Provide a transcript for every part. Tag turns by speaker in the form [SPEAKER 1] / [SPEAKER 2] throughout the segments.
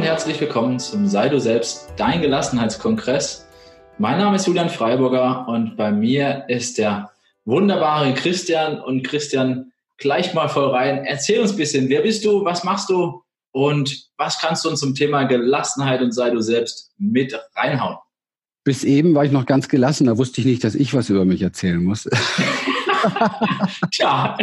[SPEAKER 1] und herzlich willkommen zum Sei du selbst, dein Gelassenheitskongress. Mein Name ist Julian Freiburger und bei mir ist der wunderbare Christian. Und Christian, gleich mal voll rein. Erzähl uns ein bisschen, wer bist du, was machst du und was kannst du uns zum Thema Gelassenheit und sei du selbst mit reinhauen?
[SPEAKER 2] Bis eben war ich noch ganz gelassen, da wusste ich nicht, dass ich was über mich erzählen muss. Tja.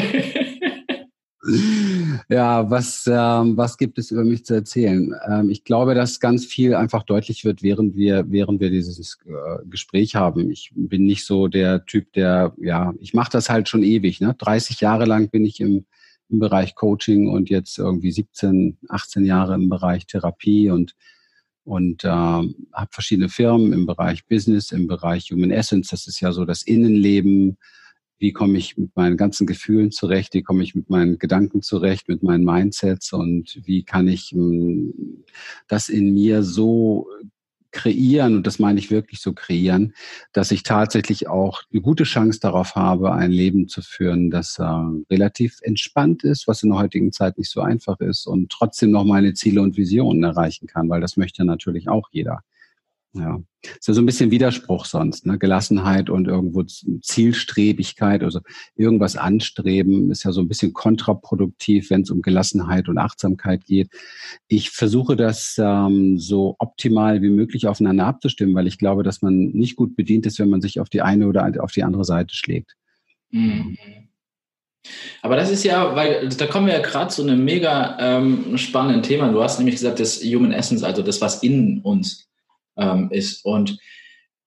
[SPEAKER 2] Ja, was, ähm, was gibt es über mich zu erzählen? Ähm, ich glaube, dass ganz viel einfach deutlich wird, während wir, während wir dieses äh, Gespräch haben. Ich bin nicht so der Typ, der, ja, ich mache das halt schon ewig. Ne? 30 Jahre lang bin ich im, im Bereich Coaching und jetzt irgendwie 17, 18 Jahre im Bereich Therapie und und äh, habe verschiedene Firmen im Bereich Business, im Bereich Human Essence. Das ist ja so das Innenleben wie komme ich mit meinen ganzen Gefühlen zurecht, wie komme ich mit meinen Gedanken zurecht, mit meinen Mindsets und wie kann ich hm, das in mir so kreieren, und das meine ich wirklich so kreieren, dass ich tatsächlich auch eine gute Chance darauf habe, ein Leben zu führen, das äh, relativ entspannt ist, was in der heutigen Zeit nicht so einfach ist und trotzdem noch meine Ziele und Visionen erreichen kann, weil das möchte natürlich auch jeder. Ja, ist ja so ein bisschen Widerspruch sonst, ne? Gelassenheit und irgendwo Zielstrebigkeit, also irgendwas anstreben, ist ja so ein bisschen kontraproduktiv, wenn es um Gelassenheit und Achtsamkeit geht. Ich versuche das ähm, so optimal wie möglich aufeinander abzustimmen, weil ich glaube, dass man nicht gut bedient ist, wenn man sich auf die eine oder auf die andere Seite schlägt. Mhm.
[SPEAKER 1] Aber das ist ja, weil da kommen wir ja gerade zu einem mega ähm, spannenden Thema. Du hast nämlich gesagt, das Human Essence, also das, was in uns ähm, ist. Und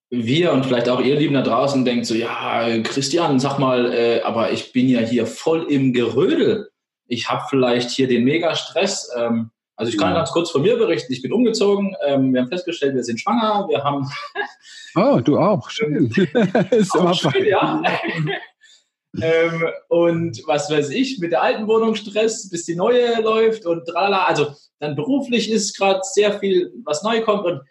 [SPEAKER 1] wir und vielleicht auch ihr Lieben da draußen denkt so, ja, Christian, sag mal, äh, aber ich bin ja hier voll im Gerödel. Ich habe vielleicht hier den Mega-Stress. Ähm, also ich kann ja. ganz kurz von mir berichten. Ich bin umgezogen. Ähm, wir haben festgestellt, wir sind schwanger. Wir haben.
[SPEAKER 2] Oh, du auch. Schön.
[SPEAKER 1] ist auch schön, ja. ähm, und was weiß ich, mit der alten Wohnung Stress, bis die neue läuft und tralala. Also dann beruflich ist gerade sehr viel, was neu kommt und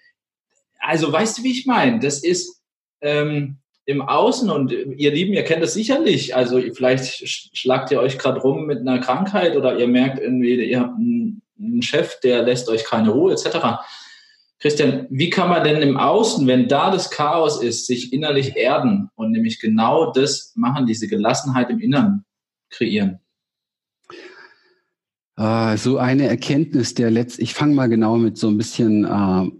[SPEAKER 1] also weißt du, wie ich meine? Das ist ähm, im Außen und ihr Lieben, ihr kennt das sicherlich. Also vielleicht schlagt ihr euch gerade rum mit einer Krankheit oder ihr merkt irgendwie, ihr habt einen, Chef, der lässt euch keine Ruhe etc. Christian, wie kann man denn im Außen, wenn da das Chaos ist, sich innerlich erden und nämlich genau das machen, diese Gelassenheit im Inneren kreieren?
[SPEAKER 2] Uh, so eine Erkenntnis der letzten, ich fange mal genau mit so ein bisschen uh,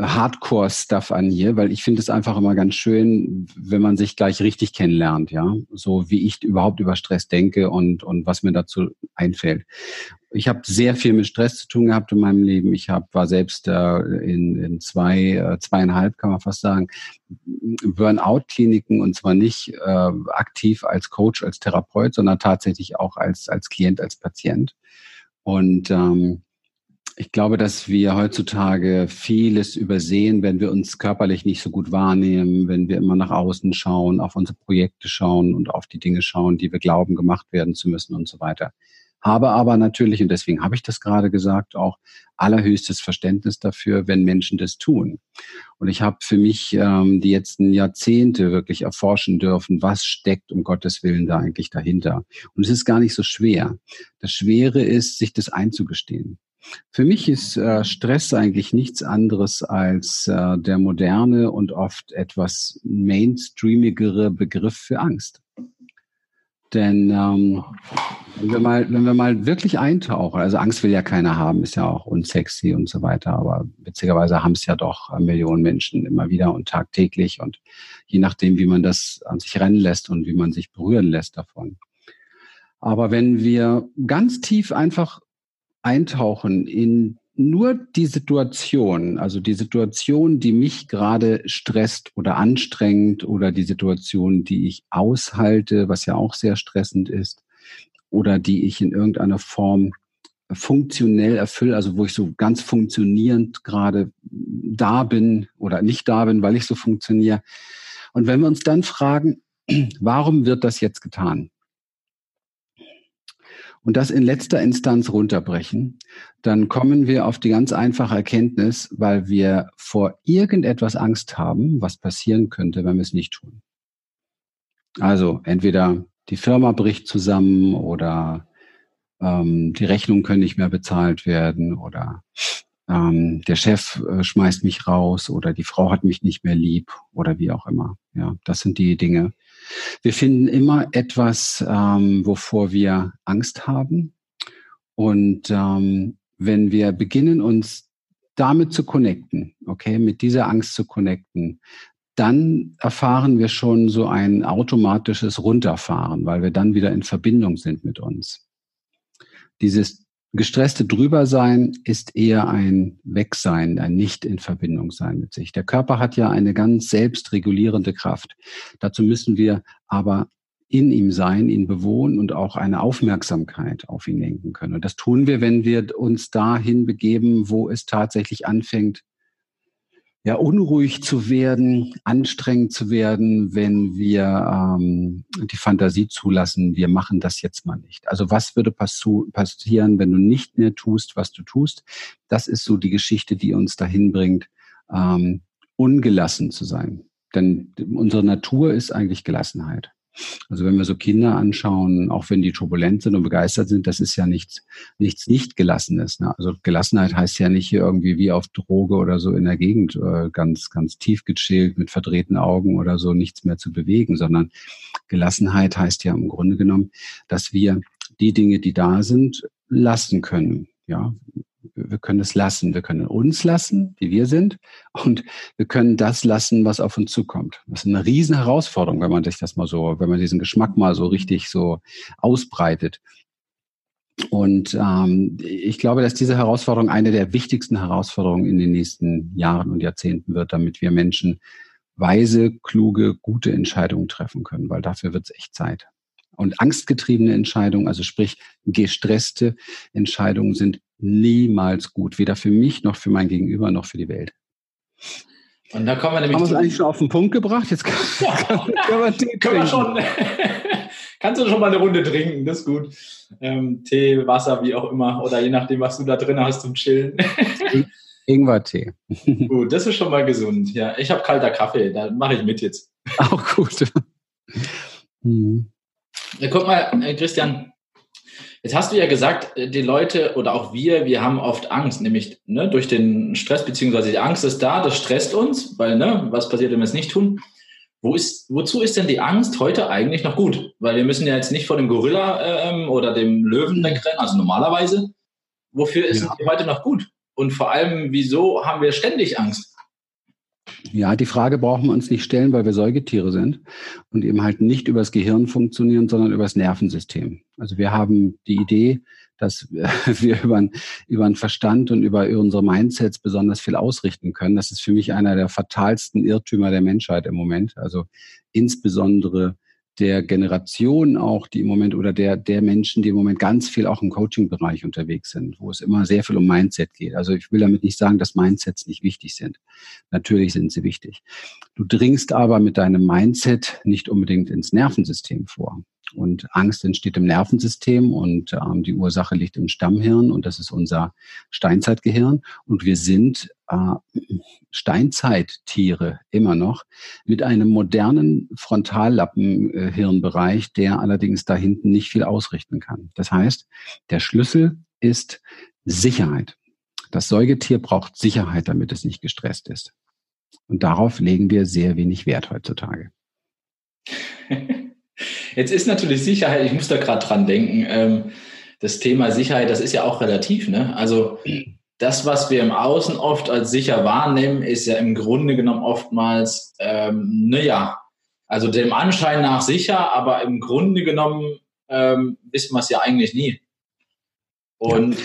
[SPEAKER 2] Hardcore-Stuff an hier, weil ich finde es einfach immer ganz schön, wenn man sich gleich richtig kennenlernt, ja, so wie ich überhaupt über Stress denke und und was mir dazu einfällt. Ich habe sehr viel mit Stress zu tun gehabt in meinem Leben. Ich hab, war selbst äh, in, in zwei, äh, zweieinhalb, kann man fast sagen, Burnout-Kliniken und zwar nicht äh, aktiv als Coach, als Therapeut, sondern tatsächlich auch als, als Klient, als Patient. Und ähm, ich glaube, dass wir heutzutage vieles übersehen, wenn wir uns körperlich nicht so gut wahrnehmen, wenn wir immer nach außen schauen, auf unsere Projekte schauen und auf die Dinge schauen, die wir glauben, gemacht werden zu müssen und so weiter. Habe aber natürlich, und deswegen habe ich das gerade gesagt, auch allerhöchstes Verständnis dafür, wenn Menschen das tun. Und ich habe für mich ähm, die letzten Jahrzehnte wirklich erforschen dürfen, was steckt um Gottes Willen da eigentlich dahinter. Und es ist gar nicht so schwer. Das Schwere ist, sich das einzugestehen. Für mich ist äh, Stress eigentlich nichts anderes als äh, der moderne und oft etwas mainstreamigere Begriff für Angst. Denn ähm, wenn, wir mal, wenn wir mal wirklich eintauchen, also Angst will ja keiner haben, ist ja auch unsexy und so weiter, aber witzigerweise haben es ja doch äh, Millionen Menschen immer wieder und tagtäglich und je nachdem, wie man das an sich rennen lässt und wie man sich berühren lässt davon. Aber wenn wir ganz tief einfach eintauchen in nur die Situation, also die Situation, die mich gerade stresst oder anstrengt oder die Situation, die ich aushalte, was ja auch sehr stressend ist, oder die ich in irgendeiner Form funktionell erfülle, also wo ich so ganz funktionierend gerade da bin oder nicht da bin, weil ich so funktioniere. Und wenn wir uns dann fragen, warum wird das jetzt getan? Und das in letzter Instanz runterbrechen, dann kommen wir auf die ganz einfache Erkenntnis, weil wir vor irgendetwas Angst haben, was passieren könnte, wenn wir es nicht tun. Also entweder die Firma bricht zusammen oder ähm, die Rechnungen können nicht mehr bezahlt werden oder ähm, der Chef äh, schmeißt mich raus oder die Frau hat mich nicht mehr lieb oder wie auch immer. Ja, das sind die Dinge. Wir finden immer etwas, ähm, wovor wir Angst haben. Und ähm, wenn wir beginnen, uns damit zu connecten, okay, mit dieser Angst zu connecten, dann erfahren wir schon so ein automatisches Runterfahren, weil wir dann wieder in Verbindung sind mit uns. Dieses gestresste Drübersein ist eher ein Wegsein, ein Nicht in Verbindung sein mit sich. Der Körper hat ja eine ganz selbstregulierende Kraft. Dazu müssen wir aber in ihm sein, ihn bewohnen und auch eine Aufmerksamkeit auf ihn lenken können. Und das tun wir, wenn wir uns dahin begeben, wo es tatsächlich anfängt, ja, unruhig zu werden, anstrengend zu werden, wenn wir ähm, die Fantasie zulassen, wir machen das jetzt mal nicht. Also was würde passieren, wenn du nicht mehr tust, was du tust? Das ist so die Geschichte, die uns dahin bringt, ähm, ungelassen zu sein. Denn unsere Natur ist eigentlich Gelassenheit. Also wenn wir so Kinder anschauen, auch wenn die turbulent sind und begeistert sind, das ist ja nichts, nichts nicht Gelassenes. Ne? Also Gelassenheit heißt ja nicht hier irgendwie wie auf Droge oder so in der Gegend äh, ganz, ganz tief gechillt mit verdrehten Augen oder so nichts mehr zu bewegen, sondern Gelassenheit heißt ja im Grunde genommen, dass wir die Dinge, die da sind, lassen können. Ja, wir können es lassen. Wir können uns lassen, wie wir sind, und wir können das lassen, was auf uns zukommt. Das ist eine riesen Herausforderung, wenn man sich das mal so, wenn man diesen Geschmack mal so richtig so ausbreitet. Und ähm, ich glaube, dass diese Herausforderung eine der wichtigsten Herausforderungen in den nächsten Jahren und Jahrzehnten wird, damit wir Menschen weise, kluge, gute Entscheidungen treffen können, weil dafür wird es echt Zeit. Und angstgetriebene Entscheidungen, also sprich gestresste Entscheidungen, sind niemals gut. Weder für mich noch für mein Gegenüber noch für die Welt.
[SPEAKER 1] Und da kommen wir nämlich.
[SPEAKER 2] Haben wir es eigentlich schon auf den Punkt gebracht? Jetzt kann, ja. kann,
[SPEAKER 1] kann Tee können wir schon. Kannst du schon mal eine Runde trinken, das ist gut. Ähm, Tee, Wasser, wie auch immer. Oder je nachdem, was du da drin hast zum Chillen.
[SPEAKER 2] Ingwer-Tee.
[SPEAKER 1] gut, das ist schon mal gesund. Ja, ich habe kalter Kaffee, da mache ich mit jetzt.
[SPEAKER 2] Auch gut.
[SPEAKER 1] hm. Ja, guck mal, äh, Christian, Jetzt hast du ja gesagt, äh, die Leute oder auch wir, wir haben oft Angst, nämlich ne, durch den Stress, beziehungsweise die Angst ist da, das stresst uns, weil, ne, was passiert, wenn wir es nicht tun? Wo ist, wozu ist denn die Angst heute eigentlich noch gut? Weil wir müssen ja jetzt nicht vor dem Gorilla ähm, oder dem Löwen wegrennen, also normalerweise. Wofür ist ja. die heute noch gut? Und vor allem, wieso haben wir ständig Angst?
[SPEAKER 2] Ja, die Frage brauchen wir uns nicht stellen, weil wir Säugetiere sind und eben halt nicht übers Gehirn funktionieren, sondern übers Nervensystem. Also wir haben die Idee, dass wir über, über den Verstand und über unsere Mindsets besonders viel ausrichten können. Das ist für mich einer der fatalsten Irrtümer der Menschheit im Moment. Also insbesondere der Generation auch, die im Moment oder der, der Menschen, die im Moment ganz viel auch im Coaching-Bereich unterwegs sind, wo es immer sehr viel um Mindset geht. Also ich will damit nicht sagen, dass Mindsets nicht wichtig sind. Natürlich sind sie wichtig. Du dringst aber mit deinem Mindset nicht unbedingt ins Nervensystem vor. Und Angst entsteht im Nervensystem und ähm, die Ursache liegt im Stammhirn und das ist unser Steinzeitgehirn. Und wir sind äh, Steinzeittiere immer noch mit einem modernen Frontallappenhirnbereich, der allerdings da hinten nicht viel ausrichten kann. Das heißt, der Schlüssel ist Sicherheit. Das Säugetier braucht Sicherheit, damit es nicht gestresst ist. Und darauf legen wir sehr wenig Wert heutzutage.
[SPEAKER 1] Jetzt ist natürlich Sicherheit, ich muss da gerade dran denken, ähm, das Thema Sicherheit, das ist ja auch relativ. Ne? Also das, was wir im Außen oft als sicher wahrnehmen, ist ja im Grunde genommen oftmals, ähm, naja, also dem Anschein nach sicher, aber im Grunde genommen ähm, wissen wir es ja eigentlich nie. Und ja.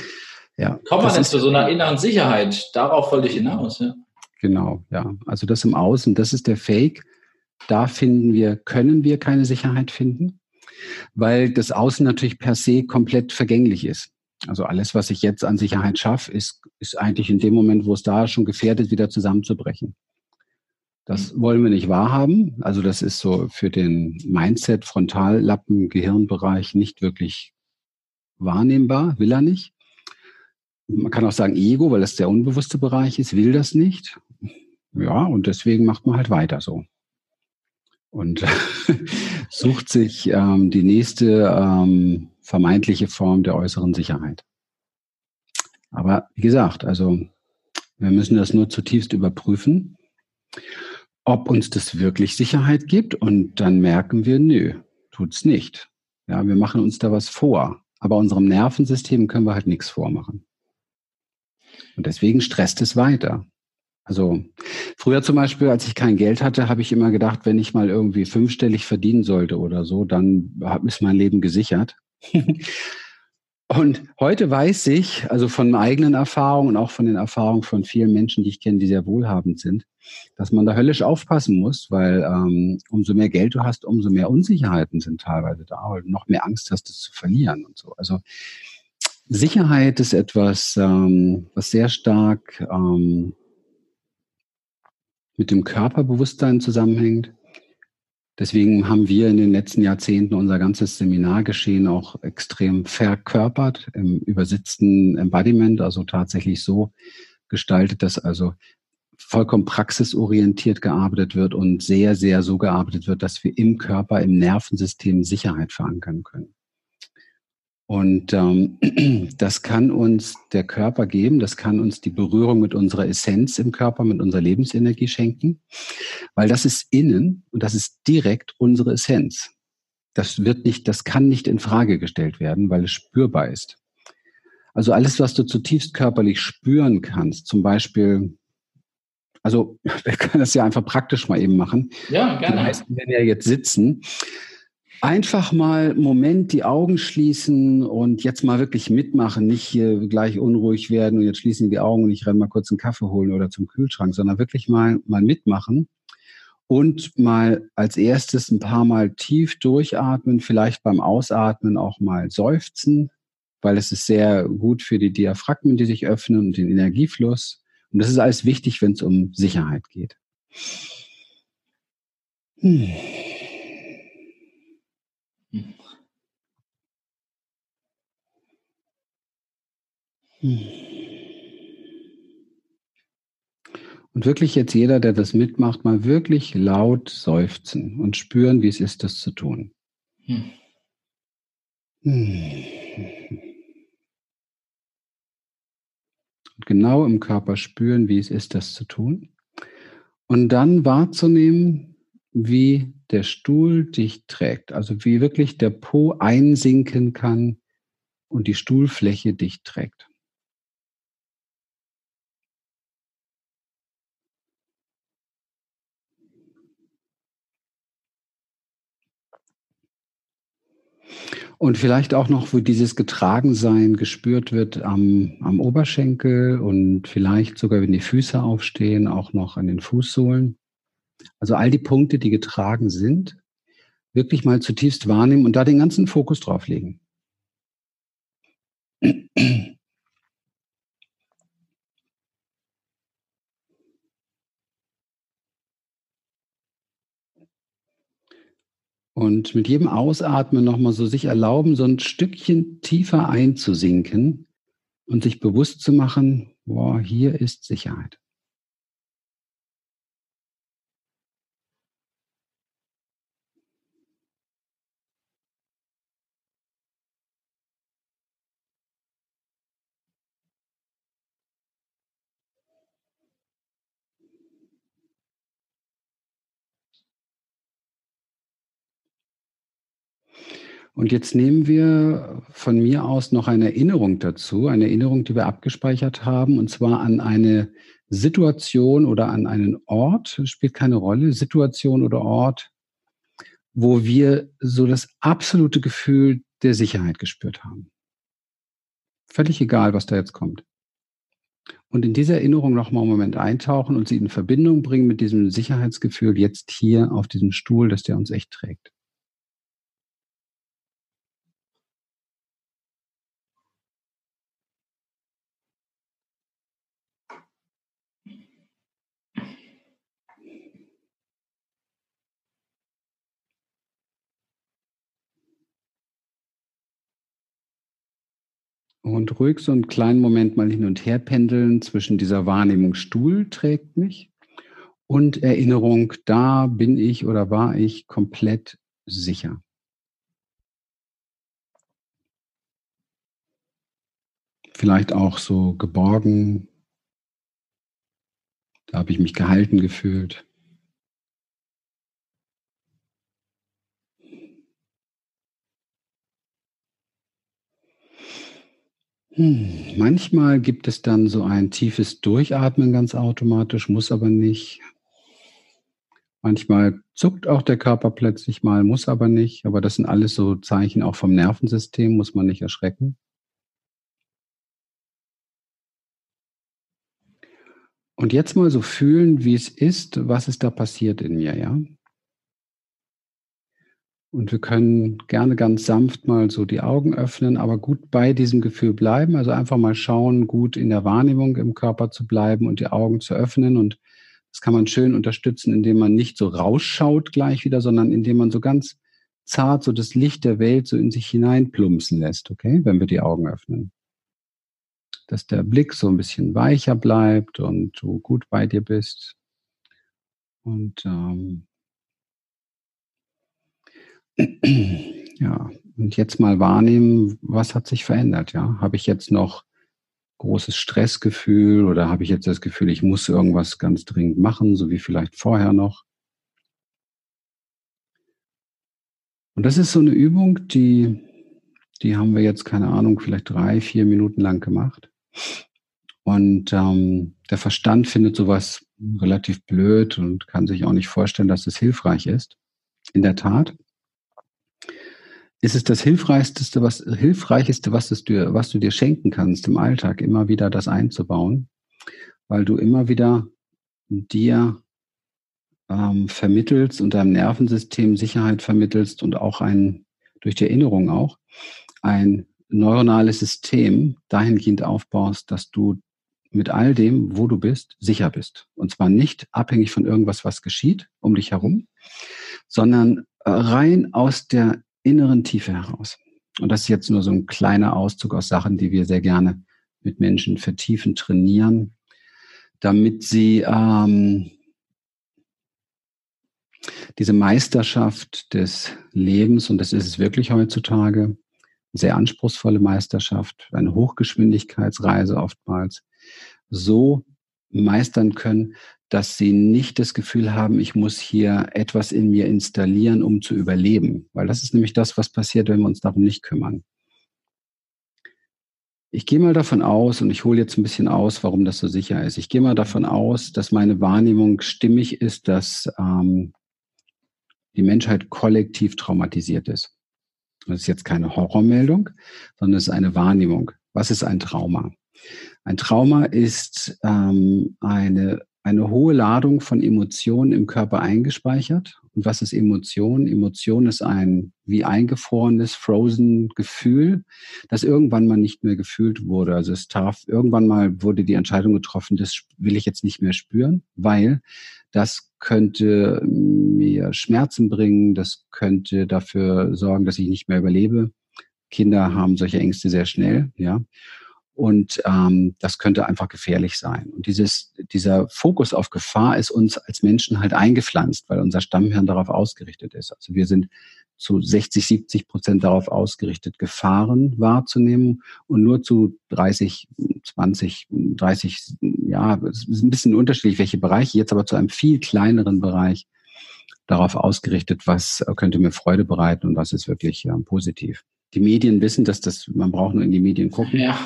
[SPEAKER 1] Ja, kommt man denn zu so einer inneren Sicherheit? Darauf wollte ich hinaus. Ja.
[SPEAKER 2] Genau, ja. Also das im Außen, das ist der Fake da finden wir, können wir keine Sicherheit finden, weil das Außen natürlich per se komplett vergänglich ist. Also alles, was ich jetzt an Sicherheit schaffe, ist, ist eigentlich in dem Moment, wo es da schon gefährdet, wieder zusammenzubrechen. Das wollen wir nicht wahrhaben. Also das ist so für den Mindset, Frontallappen, Gehirnbereich nicht wirklich wahrnehmbar, will er nicht. Man kann auch sagen Ego, weil das der unbewusste Bereich ist, will das nicht. Ja, und deswegen macht man halt weiter so und sucht sich ähm, die nächste ähm, vermeintliche Form der äußeren Sicherheit. Aber wie gesagt, also Wir müssen das nur zutiefst überprüfen, ob uns das wirklich Sicherheit gibt und dann merken wir, nö, tut's nicht. Ja, wir machen uns da was vor, aber unserem Nervensystem können wir halt nichts vormachen. Und deswegen stresst es weiter. Also früher zum Beispiel, als ich kein Geld hatte, habe ich immer gedacht, wenn ich mal irgendwie fünfstellig verdienen sollte oder so, dann ist mein Leben gesichert. und heute weiß ich, also von eigenen Erfahrungen und auch von den Erfahrungen von vielen Menschen, die ich kenne, die sehr wohlhabend sind, dass man da höllisch aufpassen muss, weil ähm, umso mehr Geld du hast, umso mehr Unsicherheiten sind teilweise da, weil du noch mehr Angst hast, es zu verlieren und so. Also Sicherheit ist etwas, ähm, was sehr stark ähm, mit dem Körperbewusstsein zusammenhängt. Deswegen haben wir in den letzten Jahrzehnten unser ganzes Seminargeschehen auch extrem verkörpert im übersetzten Embodiment, also tatsächlich so gestaltet, dass also vollkommen praxisorientiert gearbeitet wird und sehr, sehr so gearbeitet wird, dass wir im Körper, im Nervensystem Sicherheit verankern können. Und ähm, das kann uns der Körper geben, das kann uns die Berührung mit unserer Essenz im Körper, mit unserer Lebensenergie schenken, weil das ist innen und das ist direkt unsere Essenz. Das wird nicht, das kann nicht in Frage gestellt werden, weil es spürbar ist. Also alles, was du zutiefst körperlich spüren kannst, zum Beispiel, also wir können das ja einfach praktisch mal eben machen.
[SPEAKER 1] Ja, gerne.
[SPEAKER 2] Die meisten werden ja jetzt sitzen Einfach mal Moment die Augen schließen und jetzt mal wirklich mitmachen, nicht hier gleich unruhig werden und jetzt schließen die Augen und ich renne mal kurz einen Kaffee holen oder zum Kühlschrank, sondern wirklich mal, mal mitmachen und mal als erstes ein paar Mal tief durchatmen, vielleicht beim Ausatmen auch mal seufzen, weil es ist sehr gut für die Diaphragmen, die sich öffnen und den Energiefluss. Und das ist alles wichtig, wenn es um Sicherheit geht. Hm. Und wirklich jetzt jeder, der das mitmacht, mal wirklich laut seufzen und spüren, wie es ist, das zu tun. Hm. Und genau im Körper spüren, wie es ist, das zu tun. Und dann wahrzunehmen, wie der Stuhl dich trägt. Also wie wirklich der Po einsinken kann und die Stuhlfläche dich trägt. Und vielleicht auch noch, wo dieses Getragensein gespürt wird am, am Oberschenkel und vielleicht sogar, wenn die Füße aufstehen, auch noch an den Fußsohlen. Also all die Punkte, die getragen sind, wirklich mal zutiefst wahrnehmen und da den ganzen Fokus drauf legen. Und mit jedem Ausatmen nochmal so sich erlauben, so ein Stückchen tiefer einzusinken und sich bewusst zu machen, boah, hier ist Sicherheit. Und jetzt nehmen wir von mir aus noch eine Erinnerung dazu, eine Erinnerung, die wir abgespeichert haben, und zwar an eine Situation oder an einen Ort, spielt keine Rolle, Situation oder Ort, wo wir so das absolute Gefühl der Sicherheit gespürt haben. Völlig egal, was da jetzt kommt. Und in diese Erinnerung nochmal einen Moment eintauchen und sie in Verbindung bringen mit diesem Sicherheitsgefühl jetzt hier auf diesem Stuhl, dass der uns echt trägt. Und ruhig so einen kleinen Moment mal hin und her pendeln zwischen dieser Wahrnehmung Stuhl trägt mich und Erinnerung, da bin ich oder war ich komplett sicher. Vielleicht auch so geborgen, Da habe ich mich gehalten gefühlt. Hm, manchmal gibt es dann so ein tiefes Durchatmen ganz automatisch, muss aber nicht. Manchmal zuckt auch der Körper plötzlich mal, muss aber nicht. Aber das sind alles so Zeichen auch vom Nervensystem, muss man nicht erschrecken. Und jetzt mal so fühlen, wie es ist, was ist da passiert in mir, ja? Und wir können gerne ganz sanft mal so die Augen öffnen, aber gut bei diesem Gefühl bleiben. Also einfach mal schauen, gut in der Wahrnehmung im Körper zu bleiben und die Augen zu öffnen. Und das kann man schön unterstützen, indem man nicht so rausschaut gleich wieder, sondern indem man so ganz zart so das Licht der Welt so in sich hineinplumpsen lässt, okay, wenn wir die Augen öffnen. Dass der Blick so ein bisschen weicher bleibt und du gut bei dir bist. Und ähm, ja, und jetzt mal wahrnehmen, was hat sich verändert, ja? Habe ich jetzt noch großes Stressgefühl oder habe ich jetzt das Gefühl, ich muss irgendwas ganz dringend machen, so wie vielleicht vorher noch? Und das ist so eine Übung, die, die haben wir jetzt, keine Ahnung, vielleicht drei, vier Minuten lang gemacht. Und ähm, der Verstand findet sowas relativ blöd und kann sich auch nicht vorstellen, dass es hilfreich ist. In der Tat ist es das Hilfreichste, was, Hilfreichste, was, es dir, was du dir schenken kannst im Alltag, immer wieder das einzubauen, weil du immer wieder dir ähm, vermittelst und deinem Nervensystem Sicherheit vermittelst und auch ein, durch die Erinnerung auch, ein neuronales System dahingehend aufbaust, dass du mit all dem, wo du bist, sicher bist. Und zwar nicht abhängig von irgendwas, was geschieht um dich herum, sondern äh, rein aus der inneren Tiefe heraus. Und das ist jetzt nur so ein kleiner Auszug aus Sachen, die wir sehr gerne mit Menschen vertiefen, trainieren, damit sie ähm, diese Meisterschaft des Lebens, und das ist es wirklich heutzutage, sehr anspruchsvolle Meisterschaft, eine Hochgeschwindigkeitsreise oftmals, so meistern können, dass sie nicht das Gefühl haben, ich muss hier etwas in mir installieren, um zu überleben. Weil das ist nämlich das, was passiert, wenn wir uns darum nicht kümmern. Ich gehe mal davon aus, und ich hole jetzt ein bisschen aus, warum das so sicher ist. Ich gehe mal davon aus, dass meine Wahrnehmung stimmig ist, dass ähm, die Menschheit kollektiv traumatisiert ist. Das ist jetzt keine Horrormeldung, sondern es ist eine Wahrnehmung. Was ist ein Trauma? Ein Trauma ist ähm, eine eine hohe Ladung von Emotionen im Körper eingespeichert. Und was ist Emotion? Emotion ist ein wie eingefrorenes, frozen Gefühl, das irgendwann mal nicht mehr gefühlt wurde. Also es darf, irgendwann mal wurde die Entscheidung getroffen, das will ich jetzt nicht mehr spüren, weil das könnte mir Schmerzen bringen, das könnte dafür sorgen, dass ich nicht mehr überlebe. Kinder haben solche Ängste sehr schnell, ja. Und ähm, das könnte einfach gefährlich sein. Und dieses, dieser Fokus auf Gefahr ist uns als Menschen halt eingepflanzt, weil unser Stammhirn darauf ausgerichtet ist. Also wir sind zu 60, 70 Prozent darauf ausgerichtet, Gefahren wahrzunehmen und nur zu 30, 20, 30, ja, es ist ein bisschen unterschiedlich, welche Bereiche, jetzt aber zu einem viel kleineren Bereich darauf ausgerichtet, was könnte mir Freude bereiten und was ist wirklich ja, positiv. Die Medien wissen, dass das, man braucht nur in die Medien gucken. Ja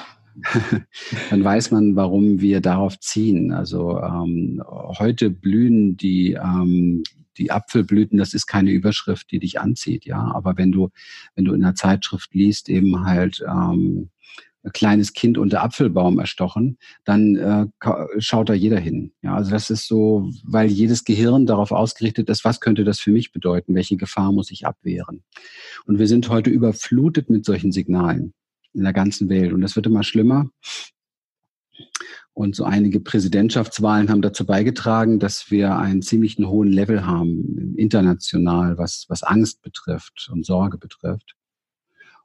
[SPEAKER 2] dann weiß man, warum wir darauf ziehen. Also ähm, heute blühen die, ähm, die Apfelblüten, das ist keine Überschrift, die dich anzieht, ja. Aber wenn du, wenn du in der Zeitschrift liest, eben halt ähm, ein kleines Kind unter Apfelbaum erstochen, dann äh, schaut da jeder hin. Ja, also das ist so, weil jedes Gehirn darauf ausgerichtet ist, was könnte das für mich bedeuten? Welche Gefahr muss ich abwehren? Und wir sind heute überflutet mit solchen Signalen in der ganzen Welt. Und das wird immer schlimmer. Und so einige Präsidentschaftswahlen haben dazu beigetragen, dass wir einen ziemlichen hohen Level haben, international, was, was Angst betrifft und Sorge betrifft.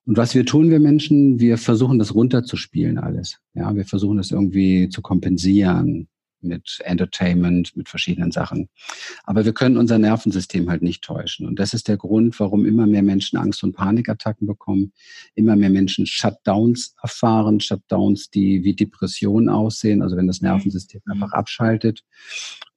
[SPEAKER 2] Und was wir tun, wir Menschen, wir versuchen das runterzuspielen alles. Ja, wir versuchen das irgendwie zu kompensieren. Mit Entertainment, mit verschiedenen Sachen. Aber wir können unser Nervensystem halt nicht täuschen. Und das ist der Grund, warum immer mehr Menschen Angst- und Panikattacken bekommen, immer mehr Menschen Shutdowns erfahren, Shutdowns, die wie Depressionen aussehen, also wenn das Nervensystem mhm. einfach abschaltet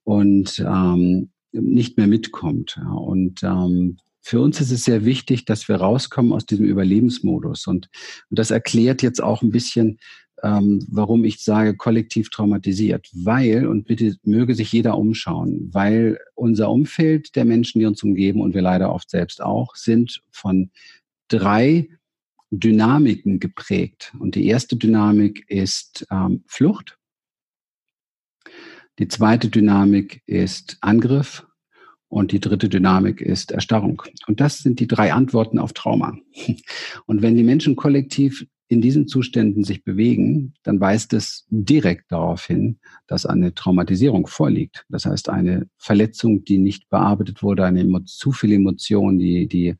[SPEAKER 2] und ähm, nicht mehr mitkommt. Ja. Und ähm, für uns ist es sehr wichtig, dass wir rauskommen aus diesem Überlebensmodus. Und, und das erklärt jetzt auch ein bisschen, ähm, warum ich sage kollektiv traumatisiert. Weil, und bitte möge sich jeder umschauen, weil unser Umfeld der Menschen, die uns umgeben und wir leider oft selbst auch, sind von drei Dynamiken geprägt. Und die erste Dynamik ist ähm, Flucht. Die zweite Dynamik ist Angriff. Und die dritte Dynamik ist Erstarrung. Und das sind die drei Antworten auf Trauma. Und wenn die Menschen kollektiv in diesen Zuständen sich bewegen, dann weist es direkt darauf hin, dass eine Traumatisierung vorliegt. Das heißt, eine Verletzung, die nicht bearbeitet wurde, eine zu viel Emotion, die, die,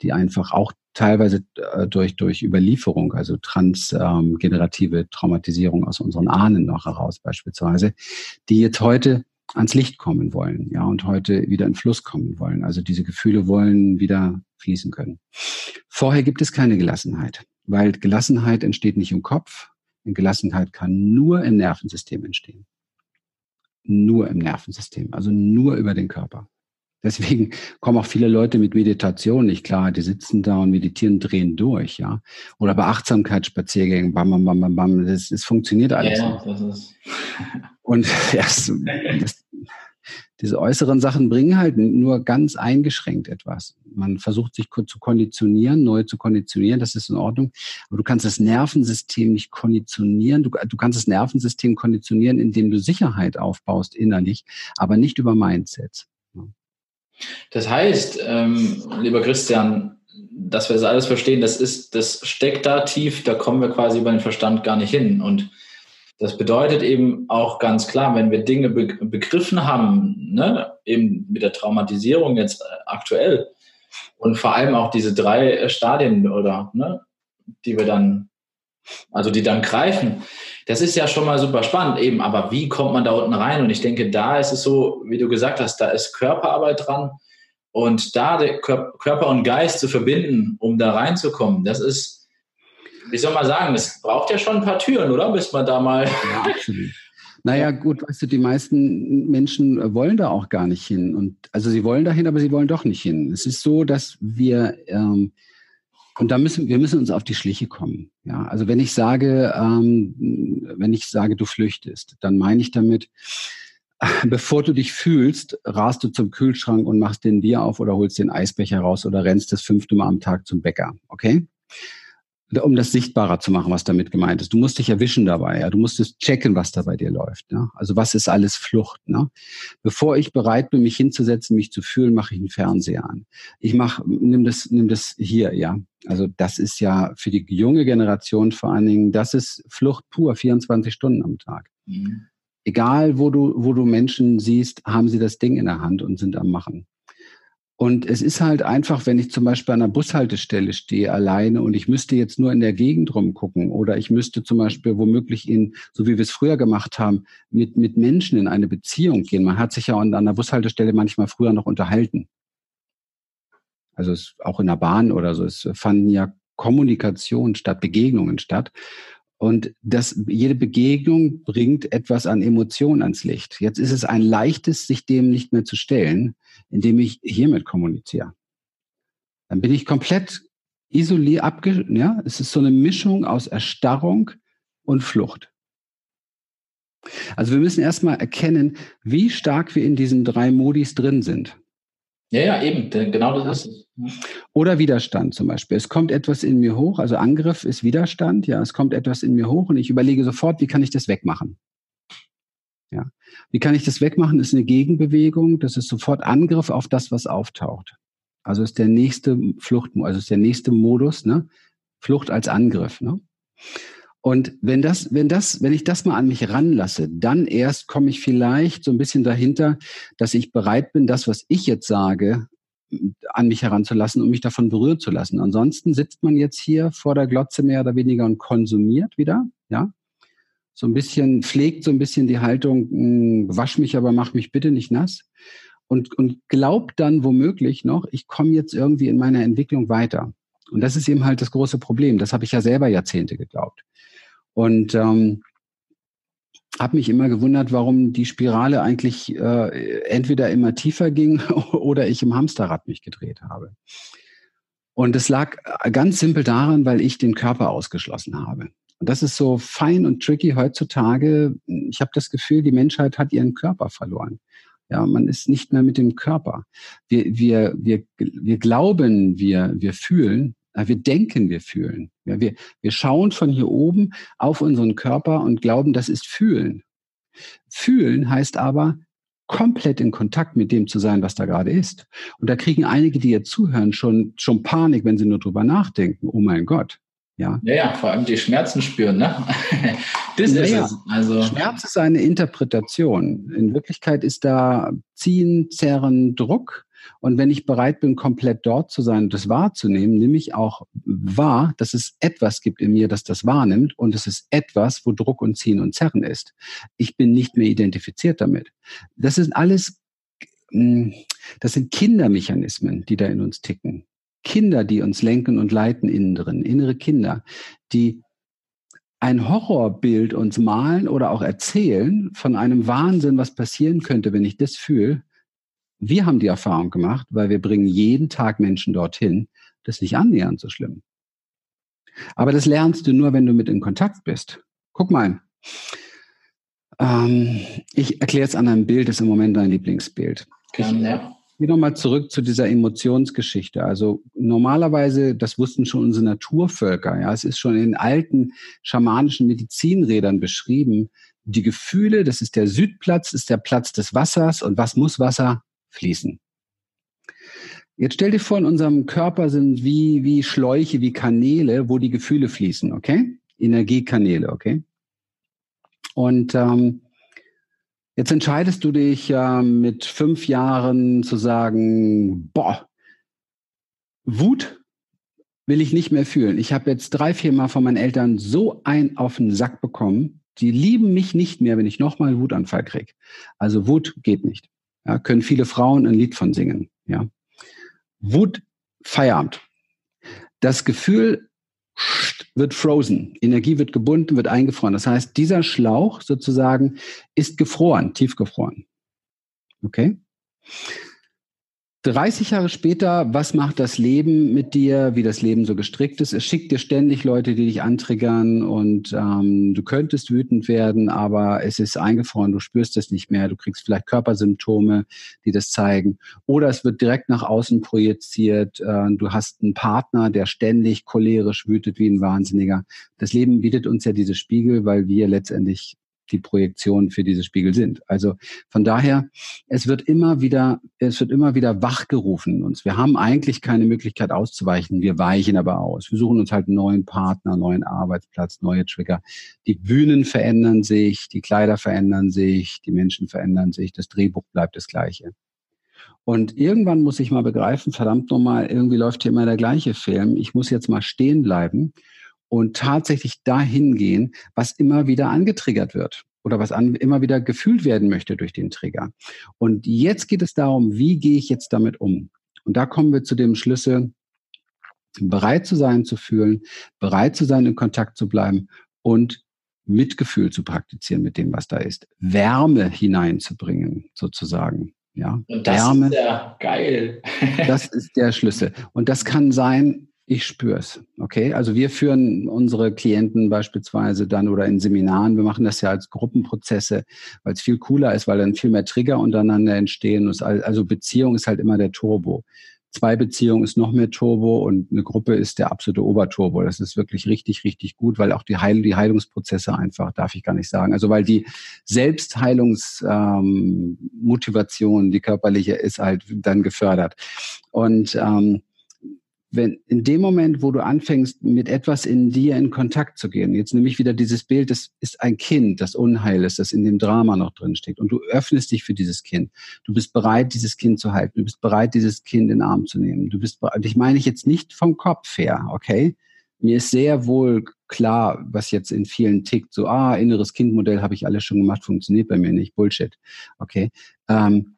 [SPEAKER 2] die einfach auch teilweise äh, durch, durch Überlieferung, also transgenerative Traumatisierung aus unseren Ahnen noch heraus beispielsweise, die jetzt heute ans Licht kommen wollen, ja, und heute wieder in Fluss kommen wollen. Also diese Gefühle wollen wieder fließen können. Vorher gibt es keine Gelassenheit, weil Gelassenheit entsteht nicht im Kopf. Gelassenheit kann nur im Nervensystem entstehen. Nur im Nervensystem, also nur über den Körper. Deswegen kommen auch viele Leute mit Meditation nicht klar. Die sitzen da und meditieren, drehen durch, ja. Oder bei Achtsamkeitsspaziergängen, bam, bam, bam, bam, bam. Das, das funktioniert alles. Ja, das ist. Und erst, das, diese äußeren Sachen bringen halt nur ganz eingeschränkt etwas. Man versucht sich zu konditionieren, neu zu konditionieren, das ist in Ordnung. Aber du kannst das Nervensystem nicht konditionieren. Du, du kannst das Nervensystem konditionieren, indem du Sicherheit aufbaust innerlich, aber nicht über Mindsets.
[SPEAKER 1] Das heißt, ähm, lieber Christian, dass wir das alles verstehen, das ist, das steckt da tief, da kommen wir quasi über den Verstand gar nicht hin. Und das bedeutet eben auch ganz klar, wenn wir Dinge be begriffen haben, ne, eben mit der Traumatisierung jetzt aktuell und vor allem auch diese drei Stadien oder ne, die wir dann, also die dann greifen, das ist ja schon mal super spannend eben, aber wie kommt man da unten rein? Und ich denke, da ist es so, wie du gesagt hast, da ist Körperarbeit dran und da Körper und Geist zu verbinden, um da reinzukommen, das ist, wie soll man sagen, das braucht ja schon ein paar Türen, oder? Bis man da mal. Ja,
[SPEAKER 2] absolut. Naja, gut, weißt du, die meisten Menschen wollen da auch gar nicht hin. Und also sie wollen dahin, aber sie wollen doch nicht hin. Es ist so, dass wir ähm, und da müssen wir müssen uns auf die Schliche kommen. Ja, also wenn ich sage, ähm, wenn ich sage, du flüchtest, dann meine ich damit, bevor du dich fühlst, rast du zum Kühlschrank und machst den Bier auf oder holst den Eisbecher raus oder rennst das fünfte Mal am Tag zum Bäcker. Okay? Um das sichtbarer zu machen, was damit gemeint ist. Du musst dich erwischen dabei, ja. Du musst es checken, was da bei dir läuft. Ne? Also was ist alles Flucht? Ne? Bevor ich bereit bin, mich hinzusetzen, mich zu fühlen, mache ich einen Fernseher an. Ich mach, nimm das, nimm das hier, ja. Also das ist ja für die junge Generation vor allen Dingen, das ist Flucht pur, 24 Stunden am Tag. Mhm. Egal, wo du, wo du Menschen siehst, haben sie das Ding in der Hand und sind am Machen. Und es ist halt einfach, wenn ich zum Beispiel an einer Bushaltestelle stehe alleine und ich müsste jetzt nur in der Gegend rumgucken oder ich müsste zum Beispiel womöglich in, so wie wir es früher gemacht haben, mit, mit Menschen in eine Beziehung gehen. Man hat sich ja an einer Bushaltestelle manchmal früher noch unterhalten. Also es, auch in der Bahn oder so. Es fanden ja Kommunikation statt, Begegnungen statt. Und das, jede Begegnung bringt etwas an Emotionen ans Licht. Jetzt ist es ein leichtes, sich dem nicht mehr zu stellen, indem ich hiermit kommuniziere. Dann bin ich komplett isoliert, abge, ja, es ist so eine Mischung aus Erstarrung und Flucht. Also wir müssen erstmal erkennen, wie stark wir in diesen drei Modis drin sind.
[SPEAKER 1] Ja, ja, eben, genau das ist
[SPEAKER 2] es. Oder Widerstand zum Beispiel. Es kommt etwas in mir hoch, also Angriff ist Widerstand, ja, es kommt etwas in mir hoch und ich überlege sofort, wie kann ich das wegmachen? Ja. Wie kann ich das wegmachen? Das ist eine Gegenbewegung, das ist sofort Angriff auf das, was auftaucht. Also ist der nächste Flucht, also ist der nächste Modus, ne? Flucht als Angriff, ne? Und wenn das, wenn das, wenn ich das mal an mich ranlasse, dann erst komme ich vielleicht so ein bisschen dahinter, dass ich bereit bin, das, was ich jetzt sage, an mich heranzulassen und mich davon berühren zu lassen. Ansonsten sitzt man jetzt hier vor der Glotze mehr oder weniger und konsumiert wieder, ja. so ein bisschen, pflegt so ein bisschen die Haltung, mh, hm, wasch mich, aber mach mich bitte nicht nass. Und, und glaubt dann womöglich noch, ich komme jetzt irgendwie in meiner Entwicklung weiter. Und das ist eben halt das große Problem. Das habe ich ja selber Jahrzehnte geglaubt. Und ähm, habe mich immer gewundert, warum die Spirale eigentlich äh, entweder immer tiefer ging oder ich im Hamsterrad mich gedreht habe. Und es lag ganz simpel daran, weil ich den Körper ausgeschlossen habe. Und das ist so fein und tricky heutzutage. Ich habe das Gefühl, die Menschheit hat ihren Körper verloren. Ja, man ist nicht mehr mit dem Körper. Wir, wir, wir, wir glauben, wir, wir fühlen, wir denken, wir fühlen. Wir, wir schauen von hier oben auf unseren Körper und glauben, das ist fühlen. Fühlen heißt aber, komplett in Kontakt mit dem zu sein, was da gerade ist. Und da kriegen einige, die jetzt zuhören, schon, schon Panik, wenn sie nur drüber nachdenken. Oh mein Gott. Ja.
[SPEAKER 1] ja, ja, vor allem die Schmerzen spüren, ne?
[SPEAKER 2] das ist ja, es. Also. Schmerz ist eine Interpretation. In Wirklichkeit ist da Ziehen, Zerren, Druck. Und wenn ich bereit bin, komplett dort zu sein und das wahrzunehmen, nehme ich auch wahr, dass es etwas gibt in mir, das das wahrnimmt und es ist etwas, wo Druck und Ziehen und Zerren ist. Ich bin nicht mehr identifiziert damit. Das sind alles, hm, das sind Kindermechanismen, die da in uns ticken. Kinder, die uns lenken und leiten innen drin, innere Kinder, die ein Horrorbild uns malen oder auch erzählen von einem Wahnsinn, was passieren könnte, wenn ich das fühle, wir haben die Erfahrung gemacht, weil wir bringen jeden Tag Menschen dorthin, das nicht annähernd so schlimm. Aber das lernst du nur, wenn du mit in Kontakt bist. Guck mal. Ähm, ich erkläre es an einem Bild, das ist im Moment dein Lieblingsbild. Gerne, ja. Geh nochmal zurück zu dieser Emotionsgeschichte. Also normalerweise, das wussten schon unsere Naturvölker, ja, es ist schon in alten schamanischen Medizinrädern beschrieben, die Gefühle, das ist der Südplatz, ist der Platz des Wassers und was muss Wasser? fließen. Jetzt stell dir vor, in unserem Körper sind wie, wie Schläuche, wie Kanäle, wo die Gefühle fließen, okay? Energiekanäle, okay? Und ähm, jetzt entscheidest du dich äh, mit fünf Jahren zu sagen, boah, Wut will ich nicht mehr fühlen. Ich habe jetzt drei, vier Mal von meinen Eltern so ein auf den Sack bekommen. Die lieben mich nicht mehr, wenn ich nochmal einen Wutanfall kriege. Also Wut geht nicht. Ja, können viele Frauen ein Lied von singen. Ja. Wut, Feierabend. Das Gefühl wird frozen. Energie wird gebunden, wird eingefroren. Das heißt, dieser Schlauch sozusagen ist gefroren, tiefgefroren. Okay? 30 Jahre später, was macht das Leben mit dir, wie das Leben so gestrickt ist? Es schickt dir ständig Leute, die dich antriggern und ähm, du könntest wütend werden, aber es ist eingefroren, du spürst es nicht mehr, du kriegst vielleicht Körpersymptome, die das zeigen. Oder es wird direkt nach außen projiziert, äh, du hast einen Partner, der ständig cholerisch wütet wie ein Wahnsinniger. Das Leben bietet uns ja diese Spiegel, weil wir letztendlich die Projektionen für diese Spiegel sind. Also von daher, es wird immer wieder, es wird immer wieder wachgerufen uns. Wir haben eigentlich keine Möglichkeit auszuweichen. Wir weichen aber aus. Wir suchen uns halt einen neuen Partner, neuen Arbeitsplatz, neue Trigger. Die Bühnen verändern sich, die Kleider verändern sich, die Menschen verändern sich, das Drehbuch bleibt das gleiche. Und irgendwann muss ich mal begreifen, verdammt nochmal, irgendwie läuft hier immer der gleiche Film. Ich muss jetzt mal stehen bleiben und tatsächlich dahin gehen, was immer wieder angetriggert wird oder was an, immer wieder gefühlt werden möchte durch den Trigger. Und jetzt geht es darum, wie gehe ich jetzt damit um? Und da kommen wir zu dem Schlüssel, bereit zu sein, zu fühlen, bereit zu sein, in Kontakt zu bleiben und Mitgefühl zu praktizieren mit dem, was da ist. Wärme hineinzubringen, sozusagen. Ja,
[SPEAKER 1] und das Wärme, ist ja geil.
[SPEAKER 2] das ist der Schlüssel. Und das kann sein, ich spüre es. Okay, also wir führen unsere Klienten beispielsweise dann oder in Seminaren. Wir machen das ja als Gruppenprozesse, weil es viel cooler ist, weil dann viel mehr Trigger untereinander entstehen. Also Beziehung ist halt immer der Turbo. Zwei Beziehungen ist noch mehr Turbo und eine Gruppe ist der absolute Oberturbo. Das ist wirklich richtig, richtig gut, weil auch die, Heil die Heilungsprozesse einfach, darf ich gar nicht sagen. Also weil die Selbstheilungsmotivation, ähm, die körperliche, ist halt dann gefördert. Und ähm, wenn in dem Moment, wo du anfängst, mit etwas in dir in Kontakt zu gehen, jetzt nehme ich wieder dieses Bild, das ist ein Kind, das Unheil ist, das in dem Drama noch drin steckt, und du öffnest dich für dieses Kind. Du bist bereit, dieses Kind zu halten. Du bist bereit, dieses Kind in den Arm zu nehmen. Du bist bereit, ich meine ich jetzt nicht vom Kopf her, okay? Mir ist sehr wohl klar, was jetzt in vielen tickt, so, ah, inneres Kindmodell habe ich alles schon gemacht, funktioniert bei mir nicht, Bullshit. Okay. Ähm,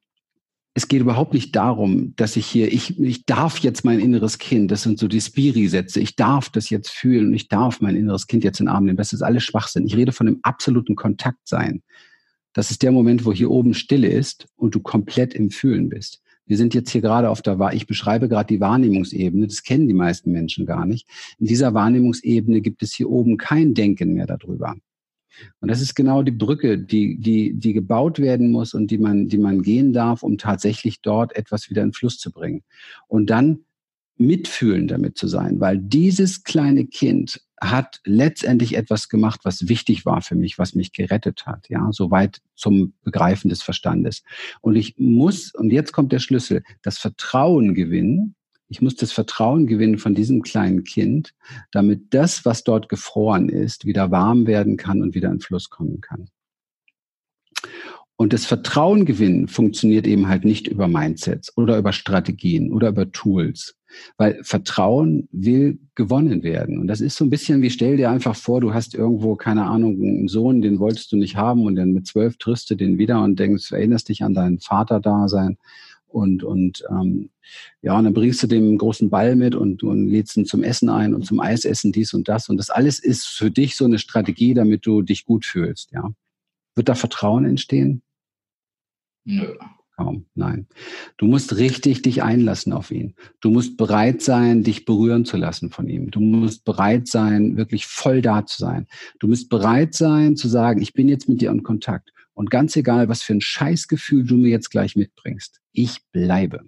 [SPEAKER 2] es geht überhaupt nicht darum, dass ich hier, ich, ich darf jetzt mein inneres Kind, das sind so die Spiri-Sätze, ich darf das jetzt fühlen und ich darf mein inneres Kind jetzt in den Arm nehmen. Das ist alles Schwachsinn. Ich rede von dem absoluten Kontakt sein. Das ist der Moment, wo hier oben Stille ist und du komplett im Fühlen bist. Wir sind jetzt hier gerade auf der, ich beschreibe gerade die Wahrnehmungsebene, das kennen die meisten Menschen gar nicht. In dieser Wahrnehmungsebene gibt es hier oben kein Denken mehr darüber. Und das ist genau die Brücke, die, die, die gebaut werden muss und die man, die man gehen darf, um tatsächlich dort etwas wieder in Fluss zu bringen. Und dann mitfühlen damit zu sein, weil dieses kleine Kind hat letztendlich etwas gemacht, was wichtig war für mich, was mich gerettet hat, ja, soweit zum Begreifen des Verstandes. Und ich muss, und jetzt kommt der Schlüssel, das Vertrauen gewinnen. Ich muss das Vertrauen gewinnen von diesem kleinen Kind, damit das, was dort gefroren ist, wieder warm werden kann und wieder in Fluss kommen kann. Und das Vertrauen gewinnen funktioniert eben halt nicht über Mindsets oder über Strategien oder über Tools, weil Vertrauen will gewonnen werden. Und das ist so ein bisschen wie, stell dir einfach vor, du hast irgendwo, keine Ahnung, einen Sohn, den wolltest du nicht haben und dann mit zwölf triffst du den wieder und denkst, erinnerst dich an deinen Vater-Dasein und, und ähm, ja, und dann bringst du dem großen Ball mit und, und lädst ihn zum Essen ein und zum Eisessen dies und das. Und das alles ist für dich so eine Strategie, damit du dich gut fühlst, ja. Wird da Vertrauen entstehen? Nö. Kaum, nein. Du musst richtig dich einlassen auf ihn. Du musst bereit sein, dich berühren zu lassen von ihm. Du musst bereit sein, wirklich voll da zu sein. Du musst bereit sein, zu sagen, ich bin jetzt mit dir in Kontakt. Und ganz egal, was für ein Scheißgefühl du mir jetzt gleich mitbringst, ich bleibe.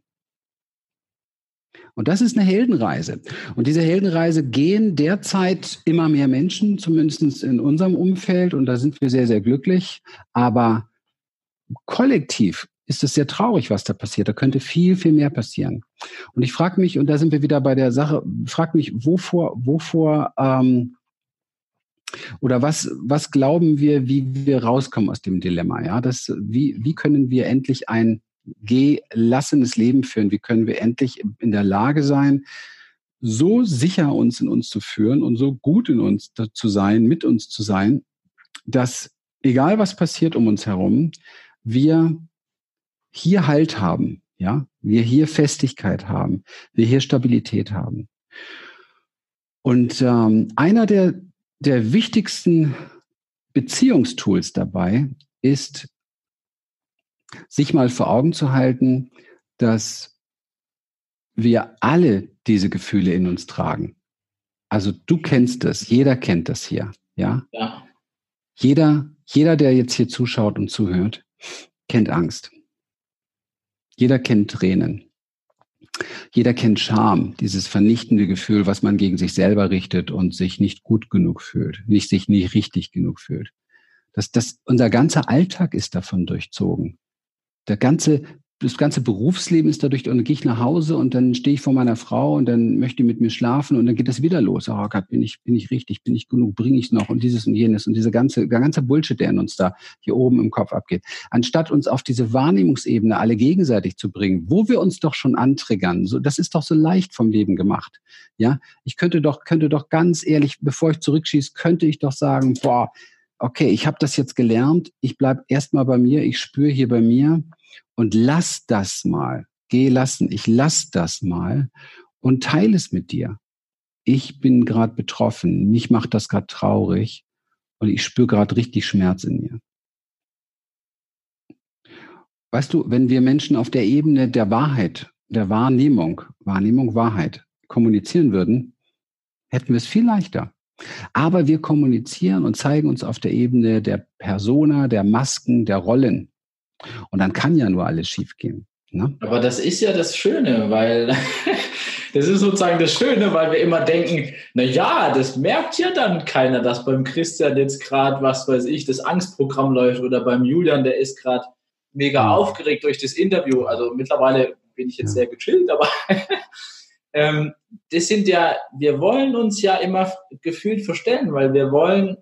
[SPEAKER 2] Und das ist eine Heldenreise. Und diese Heldenreise gehen derzeit immer mehr Menschen, zumindest in unserem Umfeld. Und da sind wir sehr, sehr glücklich. Aber kollektiv ist es sehr traurig, was da passiert. Da könnte viel, viel mehr passieren. Und ich frage mich, und da sind wir wieder bei der Sache, frage mich, wovor, wovor ähm, oder was, was glauben wir, wie wir rauskommen aus dem Dilemma? Ja, das, wie, wie können wir endlich ein gelassenes Leben führen? Wie können wir endlich in der Lage sein, so sicher uns in uns zu führen und so gut in uns zu sein, mit uns zu sein, dass egal was passiert um uns herum, wir hier Halt haben, ja, wir hier Festigkeit haben, wir hier Stabilität haben. Und ähm, einer der, der wichtigsten Beziehungstools dabei ist, sich mal vor Augen zu halten, dass wir alle diese Gefühle in uns tragen. Also du kennst das, jeder kennt das hier, ja? ja. Jeder, jeder, der jetzt hier zuschaut und zuhört, kennt Angst. Jeder kennt Tränen. Jeder kennt Scham, dieses vernichtende Gefühl, was man gegen sich selber richtet und sich nicht gut genug fühlt, nicht sich nicht richtig genug fühlt. Das, das, unser ganzer Alltag ist davon durchzogen. Der ganze das ganze Berufsleben ist dadurch, und dann gehe ich nach Hause und dann stehe ich vor meiner Frau und dann möchte die mit mir schlafen und dann geht das wieder los. Oh Gott, bin ich, bin ich richtig, bin ich genug, bringe ich noch und dieses und jenes und diese ganze, ganze Bullshit, der in uns da hier oben im Kopf abgeht. Anstatt uns auf diese Wahrnehmungsebene alle gegenseitig zu bringen, wo wir uns doch schon antriggern, so, das ist doch so leicht vom Leben gemacht. Ja, ich könnte doch, könnte doch ganz ehrlich, bevor ich zurückschieße, könnte ich doch sagen, boah, okay, ich habe das jetzt gelernt, ich bleib erstmal bei mir, ich spüre hier bei mir, und lass das mal. Geh lassen. Ich lass das mal und teile es mit dir. Ich bin gerade betroffen. Mich macht das gerade traurig und ich spüre gerade richtig Schmerz in mir. Weißt du, wenn wir Menschen auf der Ebene der Wahrheit, der Wahrnehmung, Wahrnehmung, Wahrheit kommunizieren würden, hätten wir es viel leichter. Aber wir kommunizieren und zeigen uns auf der Ebene der Persona, der Masken, der Rollen. Und dann kann ja nur alles schiefgehen.
[SPEAKER 1] Ne? Aber das ist ja das Schöne, weil das ist sozusagen das Schöne, weil wir immer denken, na ja, das merkt ja dann keiner, dass beim Christian jetzt gerade, was weiß ich, das Angstprogramm läuft oder beim Julian, der ist gerade mega aufgeregt durch das Interview. Also mittlerweile bin ich jetzt ja. sehr gechillt, aber ähm, das sind ja, wir wollen uns ja immer gefühlt verstellen, weil wir wollen,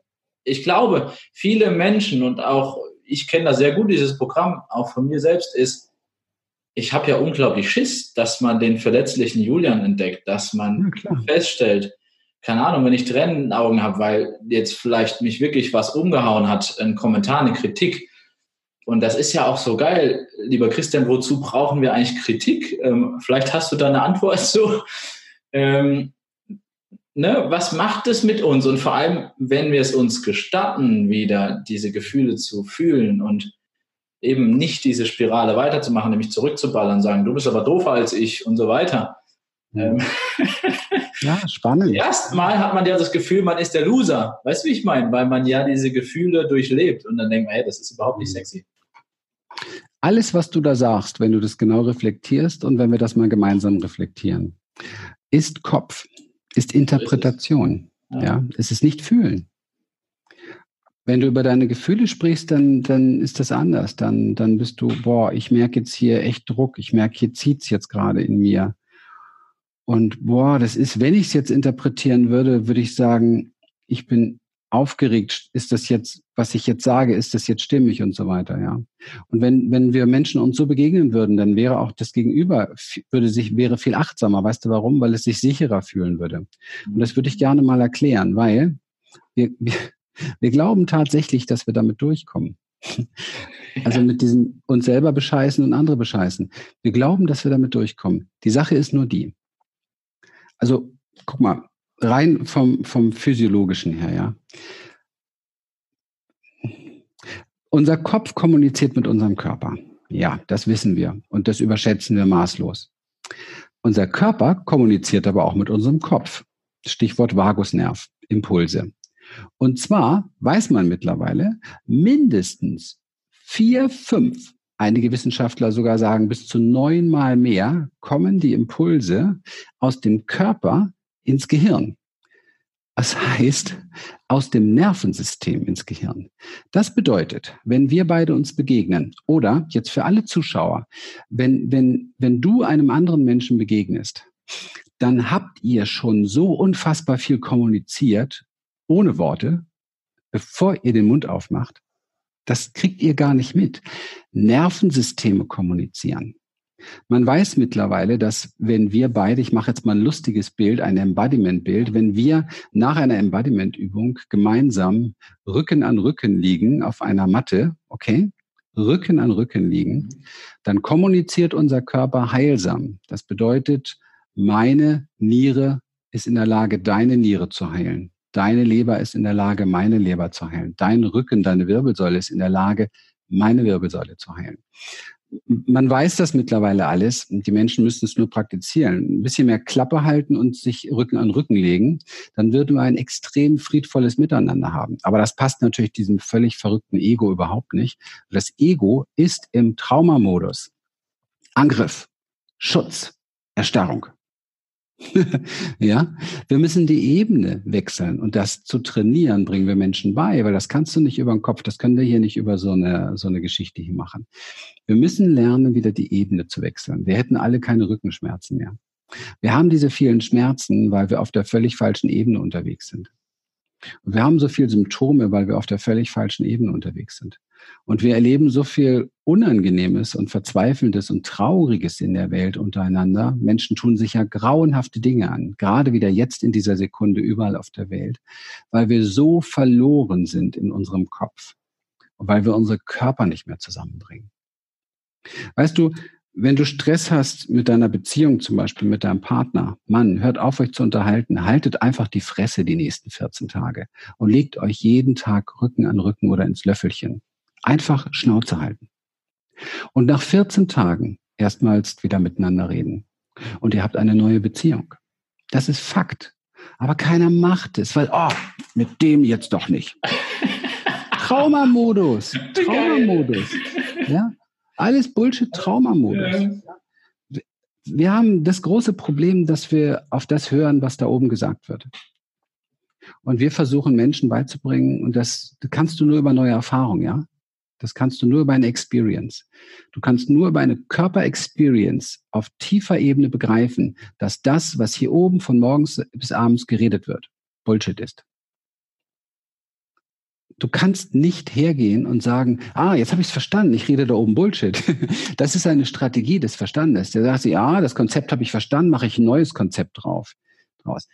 [SPEAKER 1] ich glaube, viele Menschen und auch ich kenne da sehr gut dieses Programm, auch von mir selbst, ist, ich habe ja unglaublich Schiss, dass man den verletzlichen Julian entdeckt, dass man ja, feststellt, keine Ahnung, wenn ich Tränen in den Augen habe, weil jetzt vielleicht mich wirklich was umgehauen hat, ein Kommentar, eine Kritik. Und das ist ja auch so geil, lieber Christian, wozu brauchen wir eigentlich Kritik? Ähm, vielleicht hast du da eine Antwort zu. Ähm, ne, was macht es mit uns? Und vor allem, wenn wir es uns gestatten, wieder diese Gefühle zu fühlen und eben nicht diese Spirale weiterzumachen, nämlich zurückzuballern, sagen, du bist aber doofer als ich und so weiter.
[SPEAKER 2] Ähm, ja, spannend.
[SPEAKER 1] Erstmal hat man ja das Gefühl, man ist der Loser. Weißt du, wie ich meine? Weil man ja diese Gefühle durchlebt und dann denkt man, hey, das ist überhaupt nicht sexy.
[SPEAKER 2] Alles, was du da sagst, wenn du das genau reflektierst und wenn wir das mal gemeinsam reflektieren, ist Kopf, ist Interpretation. Ja. ja, es ist nicht fühlen. Wenn du über deine Gefühle sprichst, dann, dann ist das anders. Dann, dann bist du, boah, ich merke jetzt hier echt Druck. Ich merke, hier zieht es jetzt gerade in mir. Und boah, das ist, wenn ich es jetzt interpretieren würde, würde ich sagen, ich bin aufgeregt. Ist das jetzt, was ich jetzt sage, ist das jetzt stimmig und so weiter, ja. Und wenn, wenn wir Menschen uns so begegnen würden, dann wäre auch das Gegenüber, würde sich, wäre viel achtsamer. Weißt du warum? Weil es sich sicherer fühlen würde. Und das würde ich gerne mal erklären, weil wir, wir, wir glauben tatsächlich, dass wir damit durchkommen. Also mit diesem uns selber bescheißen und andere bescheißen. Wir glauben, dass wir damit durchkommen. Die Sache ist nur die. Also, guck mal, rein vom, vom physiologischen her, ja. Unser Kopf kommuniziert mit unserem Körper. Ja, das wissen wir und das überschätzen wir maßlos. Unser Körper kommuniziert aber auch mit unserem Kopf. Stichwort Vagusnerv, Impulse. Und zwar weiß man mittlerweile, mindestens vier, fünf, einige Wissenschaftler sogar sagen bis zu neunmal mehr, kommen die Impulse aus dem Körper ins Gehirn. Das heißt, aus dem Nervensystem ins Gehirn. Das bedeutet, wenn wir beide uns begegnen oder jetzt für alle Zuschauer, wenn, wenn, wenn du einem anderen Menschen begegnest, dann habt ihr schon so unfassbar viel kommuniziert ohne Worte, bevor ihr den Mund aufmacht, das kriegt ihr gar nicht mit. Nervensysteme kommunizieren. Man weiß mittlerweile, dass wenn wir beide, ich mache jetzt mal ein lustiges Bild, ein Embodiment-Bild, wenn wir nach einer Embodiment-Übung gemeinsam Rücken an Rücken liegen auf einer Matte, okay, Rücken an Rücken liegen, dann kommuniziert unser Körper heilsam. Das bedeutet, meine Niere ist in der Lage, deine Niere zu heilen. Deine Leber ist in der Lage, meine Leber zu heilen. Dein Rücken, deine Wirbelsäule ist in der Lage, meine Wirbelsäule zu heilen. Man weiß das mittlerweile alles und die Menschen müssen es nur praktizieren. Ein bisschen mehr Klappe halten und sich Rücken an Rücken legen, dann würden wir ein extrem friedvolles Miteinander haben. Aber das passt natürlich diesem völlig verrückten Ego überhaupt nicht. Das Ego ist im Traumamodus. Angriff, Schutz, Erstarrung. ja, wir müssen die Ebene wechseln und das zu trainieren bringen wir Menschen bei, weil das kannst du nicht über den Kopf, das können wir hier nicht über so eine, so eine Geschichte hier machen. Wir müssen lernen, wieder die Ebene zu wechseln. Wir hätten alle keine Rückenschmerzen mehr. Wir haben diese vielen Schmerzen, weil wir auf der völlig falschen Ebene unterwegs sind. Und wir haben so viele Symptome, weil wir auf der völlig falschen Ebene unterwegs sind. Und wir erleben so viel Unangenehmes und Verzweifelndes und Trauriges in der Welt untereinander. Menschen tun sich ja grauenhafte Dinge an, gerade wieder jetzt in dieser Sekunde überall auf der Welt, weil wir so verloren sind in unserem Kopf und weil wir unsere Körper nicht mehr zusammenbringen. Weißt du, wenn du Stress hast mit deiner Beziehung, zum Beispiel mit deinem Partner, Mann, hört auf, euch zu unterhalten, haltet einfach die Fresse die nächsten 14 Tage und legt euch jeden Tag Rücken an Rücken oder ins Löffelchen. Einfach Schnauze halten. Und nach 14 Tagen erstmals wieder miteinander reden. Und ihr habt eine neue Beziehung. Das ist Fakt. Aber keiner macht es, weil, oh, mit dem jetzt doch nicht. Traumamodus. Traumamodus. Ja? Alles Bullshit Traumamodus. Wir haben das große Problem, dass wir auf das hören, was da oben gesagt wird. Und wir versuchen Menschen beizubringen, und das kannst du nur über neue Erfahrungen, ja. Das kannst du nur über eine Experience. Du kannst nur über eine Körperexperience auf tiefer Ebene begreifen, dass das, was hier oben von morgens bis abends geredet wird, Bullshit ist. Du kannst nicht hergehen und sagen, ah, jetzt habe ich es verstanden, ich rede da oben Bullshit. Das ist eine Strategie des Verstandes. Der sagt, ja, das Konzept habe ich verstanden, mache ich ein neues Konzept drauf. Draus.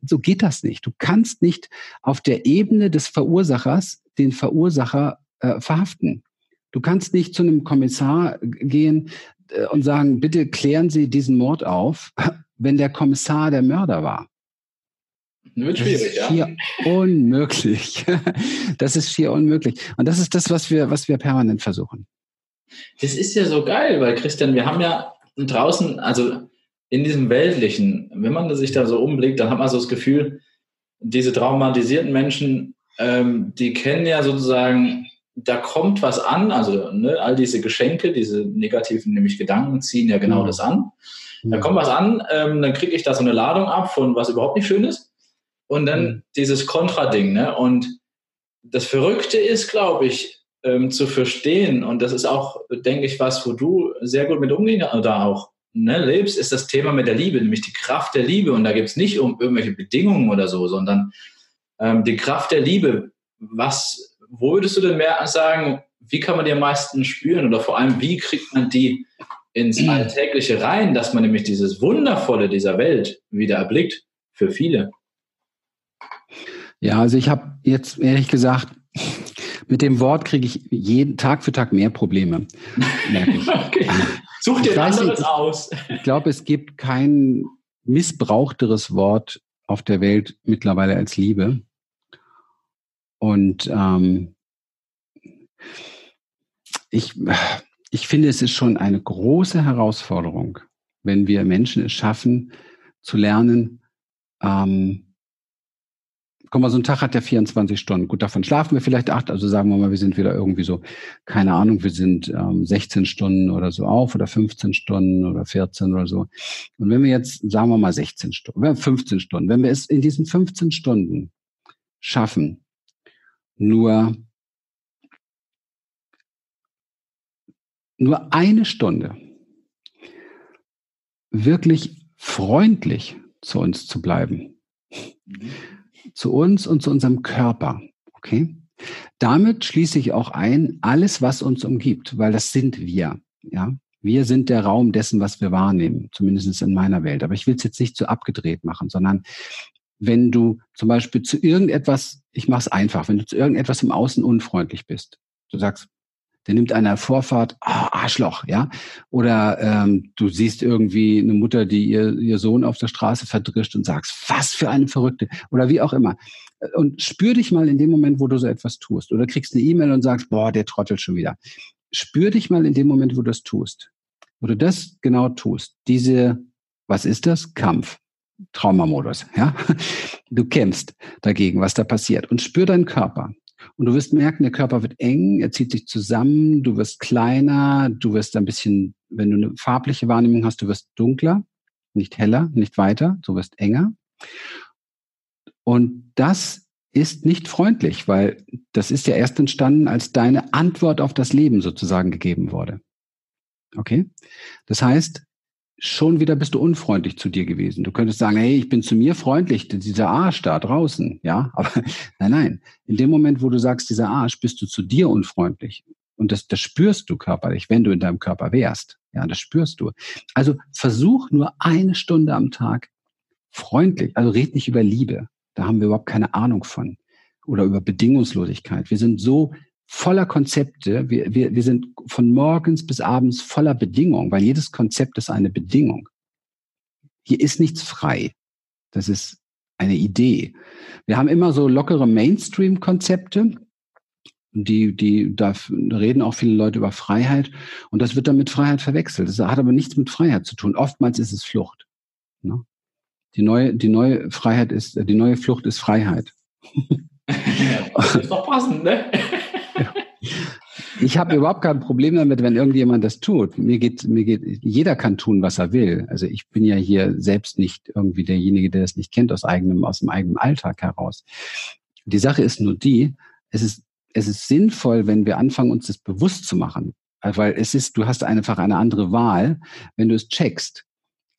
[SPEAKER 2] so geht das nicht. Du kannst nicht auf der Ebene des Verursachers den Verursacher äh, verhaften. Du kannst nicht zu einem Kommissar gehen äh, und sagen, bitte klären Sie diesen Mord auf, wenn der Kommissar der Mörder war.
[SPEAKER 1] Wird schwierig,
[SPEAKER 2] das ist schier ja. unmöglich. Das ist schier unmöglich. Und das ist das, was wir, was wir permanent versuchen.
[SPEAKER 1] Das ist ja so geil, weil Christian, wir haben ja draußen, also in diesem Weltlichen, wenn man sich da so umblickt, dann hat man so das Gefühl, diese traumatisierten Menschen, ähm, die kennen ja sozusagen, da kommt was an, also ne, all diese Geschenke, diese negativen nämlich Gedanken ziehen ja genau mhm. das an. Da kommt was an, ähm, dann kriege ich da so eine Ladung ab von was überhaupt nicht schön ist. Und dann mhm. dieses Kontrading, ne? Und das Verrückte ist, glaube ich, ähm, zu verstehen, und das ist auch, denke ich, was, wo du sehr gut mit umgehen oder auch ne, lebst, ist das Thema mit der Liebe, nämlich die Kraft der Liebe. Und da geht es nicht um irgendwelche Bedingungen oder so, sondern ähm, die Kraft der Liebe. Was, wo würdest du denn mehr sagen, wie kann man die am meisten spüren oder vor allem, wie kriegt man die ins mhm. Alltägliche rein, dass man nämlich dieses Wundervolle dieser Welt wieder erblickt für viele?
[SPEAKER 2] Ja, also ich habe jetzt ehrlich gesagt, mit dem Wort kriege ich jeden Tag für Tag mehr Probleme. Merke ich. okay.
[SPEAKER 1] Such dir ein anderes nicht, aus.
[SPEAKER 2] Ich glaube, es gibt kein missbrauchteres Wort auf der Welt mittlerweile als Liebe. Und ähm, ich, ich finde, es ist schon eine große Herausforderung, wenn wir Menschen es schaffen, zu lernen, ähm, guck mal, so ein Tag hat ja 24 Stunden. Gut, davon schlafen wir vielleicht acht, also sagen wir mal, wir sind wieder irgendwie so, keine Ahnung, wir sind ähm, 16 Stunden oder so auf oder 15 Stunden oder 14 oder so. Und wenn wir jetzt, sagen wir mal 16 Stunden, 15 Stunden, wenn wir es in diesen 15 Stunden schaffen, nur nur eine Stunde wirklich freundlich zu uns zu bleiben. Mhm zu uns und zu unserem Körper. Okay? Damit schließe ich auch ein, alles, was uns umgibt, weil das sind wir. Ja? Wir sind der Raum dessen, was wir wahrnehmen, zumindest in meiner Welt. Aber ich will es jetzt nicht zu abgedreht machen, sondern wenn du zum Beispiel zu irgendetwas, ich mache es einfach, wenn du zu irgendetwas im Außen unfreundlich bist, du sagst, der nimmt einer Vorfahrt, ah, Arschloch, ja. Oder ähm, du siehst irgendwie eine Mutter, die ihr, ihr Sohn auf der Straße verdrischt und sagst, was für eine Verrückte. Oder wie auch immer. Und spür dich mal in dem Moment, wo du so etwas tust. Oder kriegst eine E-Mail und sagst, boah, der trottelt schon wieder. Spür dich mal in dem Moment, wo du das tust. Wo du das genau tust. Diese, was ist das? Kampf. Traumamodus, ja. Du kämpfst dagegen, was da passiert. Und spür deinen Körper. Und du wirst merken, der Körper wird eng, er zieht sich zusammen, du wirst kleiner, du wirst ein bisschen, wenn du eine farbliche Wahrnehmung hast, du wirst dunkler, nicht heller, nicht weiter, du wirst enger. Und das ist nicht freundlich, weil das ist ja erst entstanden, als deine Antwort auf das Leben sozusagen gegeben wurde. Okay? Das heißt, schon wieder bist du unfreundlich zu dir gewesen. Du könntest sagen, hey, ich bin zu mir freundlich, dieser Arsch da draußen, ja, aber nein, nein. In dem Moment, wo du sagst, dieser Arsch, bist du zu dir unfreundlich. Und das, das spürst du körperlich, wenn du in deinem Körper wärst. Ja, das spürst du. Also versuch nur eine Stunde am Tag freundlich, also red nicht über Liebe. Da haben wir überhaupt keine Ahnung von. Oder über Bedingungslosigkeit. Wir sind so voller Konzepte. Wir, wir, wir sind von morgens bis abends voller Bedingungen, weil jedes Konzept ist eine Bedingung. Hier ist nichts frei. Das ist eine Idee. Wir haben immer so lockere Mainstream-Konzepte. Die, die, da reden auch viele Leute über Freiheit. Und das wird dann mit Freiheit verwechselt. Das hat aber nichts mit Freiheit zu tun. Oftmals ist es Flucht. Ne? Die neue, die neue Freiheit ist, die neue Flucht ist Freiheit.
[SPEAKER 1] Ja, das ist doch passend, ne?
[SPEAKER 2] Ich habe überhaupt kein Problem damit, wenn irgendjemand das tut. Mir geht, mir geht, jeder kann tun, was er will. Also ich bin ja hier selbst nicht irgendwie derjenige, der das nicht kennt aus eigenem, aus dem eigenen Alltag heraus. Die Sache ist nur die, es ist, es ist sinnvoll, wenn wir anfangen, uns das bewusst zu machen. Weil es ist, du hast einfach eine andere Wahl, wenn du es checkst,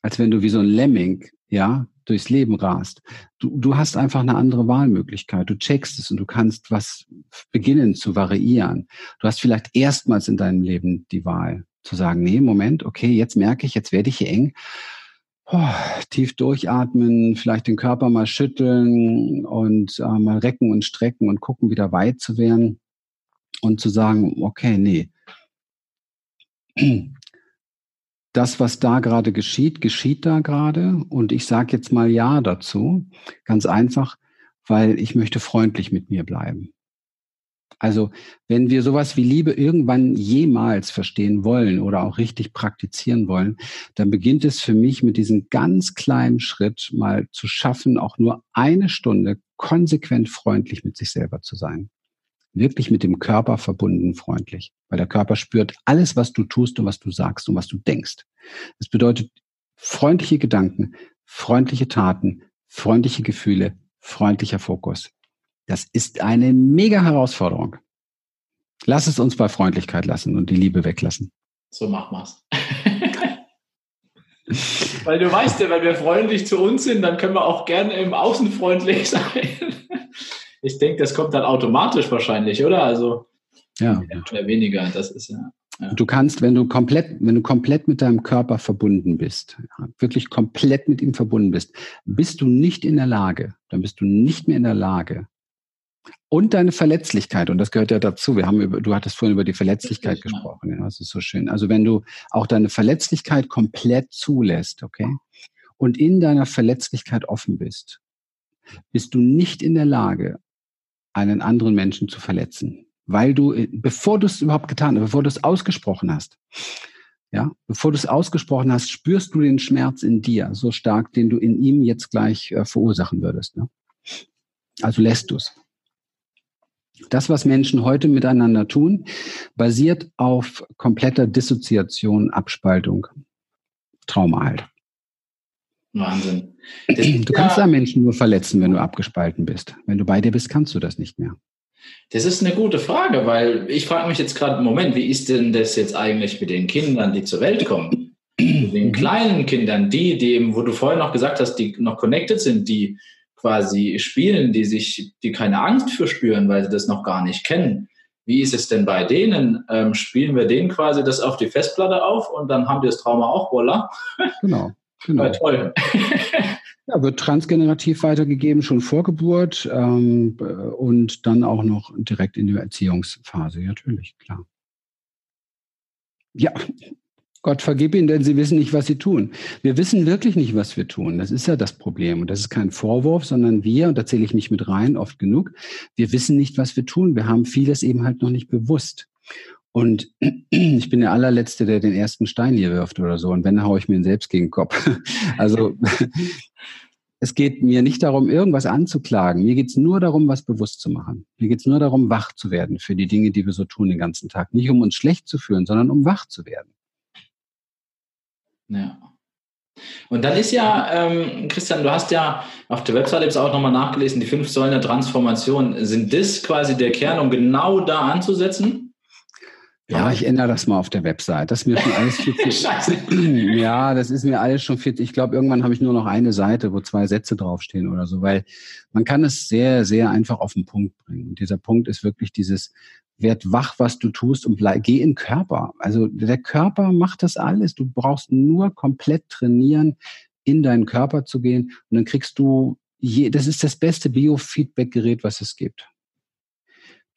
[SPEAKER 2] als wenn du wie so ein Lemming, ja, durchs Leben rast. Du, du hast einfach eine andere Wahlmöglichkeit. Du checkst es und du kannst was beginnen zu variieren. Du hast vielleicht erstmals in deinem Leben die Wahl zu sagen, nee, Moment, okay, jetzt merke ich, jetzt werde ich hier eng. oh, tief durchatmen, vielleicht den Körper mal schütteln und äh, mal recken und strecken und gucken, wieder weit zu werden und zu sagen, okay, nee. Das, was da gerade geschieht, geschieht da gerade und ich sage jetzt mal Ja dazu. Ganz einfach, weil ich möchte freundlich mit mir bleiben. Also wenn wir sowas wie Liebe irgendwann jemals verstehen wollen oder auch richtig praktizieren wollen, dann beginnt es für mich mit diesem ganz kleinen Schritt mal zu schaffen, auch nur eine Stunde konsequent freundlich mit sich selber zu sein. Wirklich mit dem Körper verbunden freundlich. Weil der Körper spürt alles, was du tust und was du sagst und was du denkst. Das bedeutet freundliche Gedanken, freundliche Taten, freundliche Gefühle, freundlicher Fokus. Das ist eine mega Herausforderung. Lass es uns bei Freundlichkeit lassen und die Liebe weglassen.
[SPEAKER 1] So machen wir's. Weil du weißt ja, wenn wir freundlich zu uns sind, dann können wir auch gerne im Außen freundlich sein. Ich denke, das kommt dann automatisch wahrscheinlich, oder? Also
[SPEAKER 2] ja,
[SPEAKER 1] oder weniger. Das ist ja.
[SPEAKER 2] Ja. Du kannst, wenn du komplett, wenn du komplett mit deinem Körper verbunden bist, wirklich komplett mit ihm verbunden bist, bist du nicht in der Lage, dann bist du nicht mehr in der Lage, und deine Verletzlichkeit, und das gehört ja dazu. Wir haben über, du hattest vorhin über die Verletzlichkeit gesprochen. Ja, das ist so schön. Also wenn du auch deine Verletzlichkeit komplett zulässt, okay, und in deiner Verletzlichkeit offen bist, bist du nicht in der Lage, einen anderen Menschen zu verletzen. Weil du, bevor du es überhaupt getan hast, bevor du es ausgesprochen hast, ja, bevor du es ausgesprochen hast, spürst du den Schmerz in dir so stark, den du in ihm jetzt gleich äh, verursachen würdest. Ne? Also lässt du es. Das, was Menschen heute miteinander tun, basiert auf kompletter Dissoziation, Abspaltung, Trauma halt.
[SPEAKER 1] Wahnsinn.
[SPEAKER 2] Das du kannst ja, da Menschen nur verletzen, wenn du abgespalten bist. Wenn du bei dir bist, kannst du das nicht mehr.
[SPEAKER 1] Das ist eine gute Frage, weil ich frage mich jetzt gerade, Moment, wie ist denn das jetzt eigentlich mit den Kindern, die zur Welt kommen? den mhm. kleinen Kindern, die, die eben, wo du vorher noch gesagt hast, die noch connected sind, die quasi spielen, die sich, die keine Angst für spüren, weil sie das noch gar nicht kennen. Wie ist es denn bei denen? Ähm, spielen wir denen quasi das auf die Festplatte auf und dann haben die das Trauma auch, voila.
[SPEAKER 2] Genau. Genau. Ja, toll. Ja, wird transgenerativ weitergegeben, schon vor Geburt ähm, und dann auch noch direkt in der Erziehungsphase, natürlich, klar. Ja, Gott vergib ihnen, denn sie wissen nicht, was sie tun. Wir wissen wirklich nicht, was wir tun. Das ist ja das Problem. Und das ist kein Vorwurf, sondern wir, und da zähle ich mich mit rein, oft genug, wir wissen nicht, was wir tun. Wir haben vieles eben halt noch nicht bewusst. Und ich bin der allerletzte, der den ersten Stein hier wirft oder so. Und wenn, haue ich mir selbst gegen den Kopf. Also es geht mir nicht darum, irgendwas anzuklagen. Mir geht es nur darum, was bewusst zu machen. Mir geht es nur darum, wach zu werden für die Dinge, die wir so tun den ganzen Tag. Nicht um uns schlecht zu fühlen, sondern um wach zu werden.
[SPEAKER 1] Ja. Und dann ist ja, ähm, Christian, du hast ja auf der Webseite jetzt auch nochmal nachgelesen, die fünf Säulen der Transformation. Sind das quasi der Kern, um genau da anzusetzen?
[SPEAKER 2] Ja, ich ändere das mal auf der Website. Das ist mir schon alles viel zu. Ja, das ist mir alles schon viel. Ich glaube, irgendwann habe ich nur noch eine Seite, wo zwei Sätze draufstehen oder so, weil man kann es sehr, sehr einfach auf den Punkt bringen. Und dieser Punkt ist wirklich dieses werd wach, was du tust und bleib, geh in den Körper. Also der Körper macht das alles. Du brauchst nur komplett trainieren, in deinen Körper zu gehen und dann kriegst du je, das ist das beste Biofeedback-Gerät, was es gibt.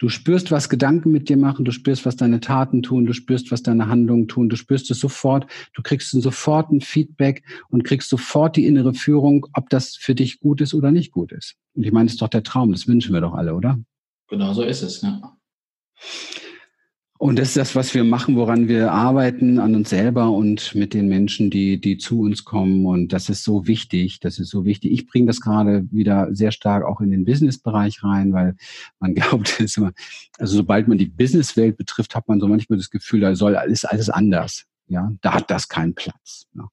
[SPEAKER 2] Du spürst, was Gedanken mit dir machen, du spürst, was deine Taten tun, du spürst, was deine Handlungen tun, du spürst es sofort, du kriegst sofort ein Feedback und kriegst sofort die innere Führung, ob das für dich gut ist oder nicht gut ist. Und ich meine, das ist doch der Traum, das wünschen wir doch alle, oder?
[SPEAKER 1] Genau so ist es, ja.
[SPEAKER 2] Und das ist das, was wir machen, woran wir arbeiten an uns selber und mit den Menschen, die, die zu uns kommen. Und das ist so wichtig. Das ist so wichtig. Ich bringe das gerade wieder sehr stark auch in den Business-Bereich rein, weil man glaubt, immer, also sobald man die Business-Welt betrifft, hat man so manchmal das Gefühl, da soll alles, alles anders. Ja, da hat das keinen Platz. Ja.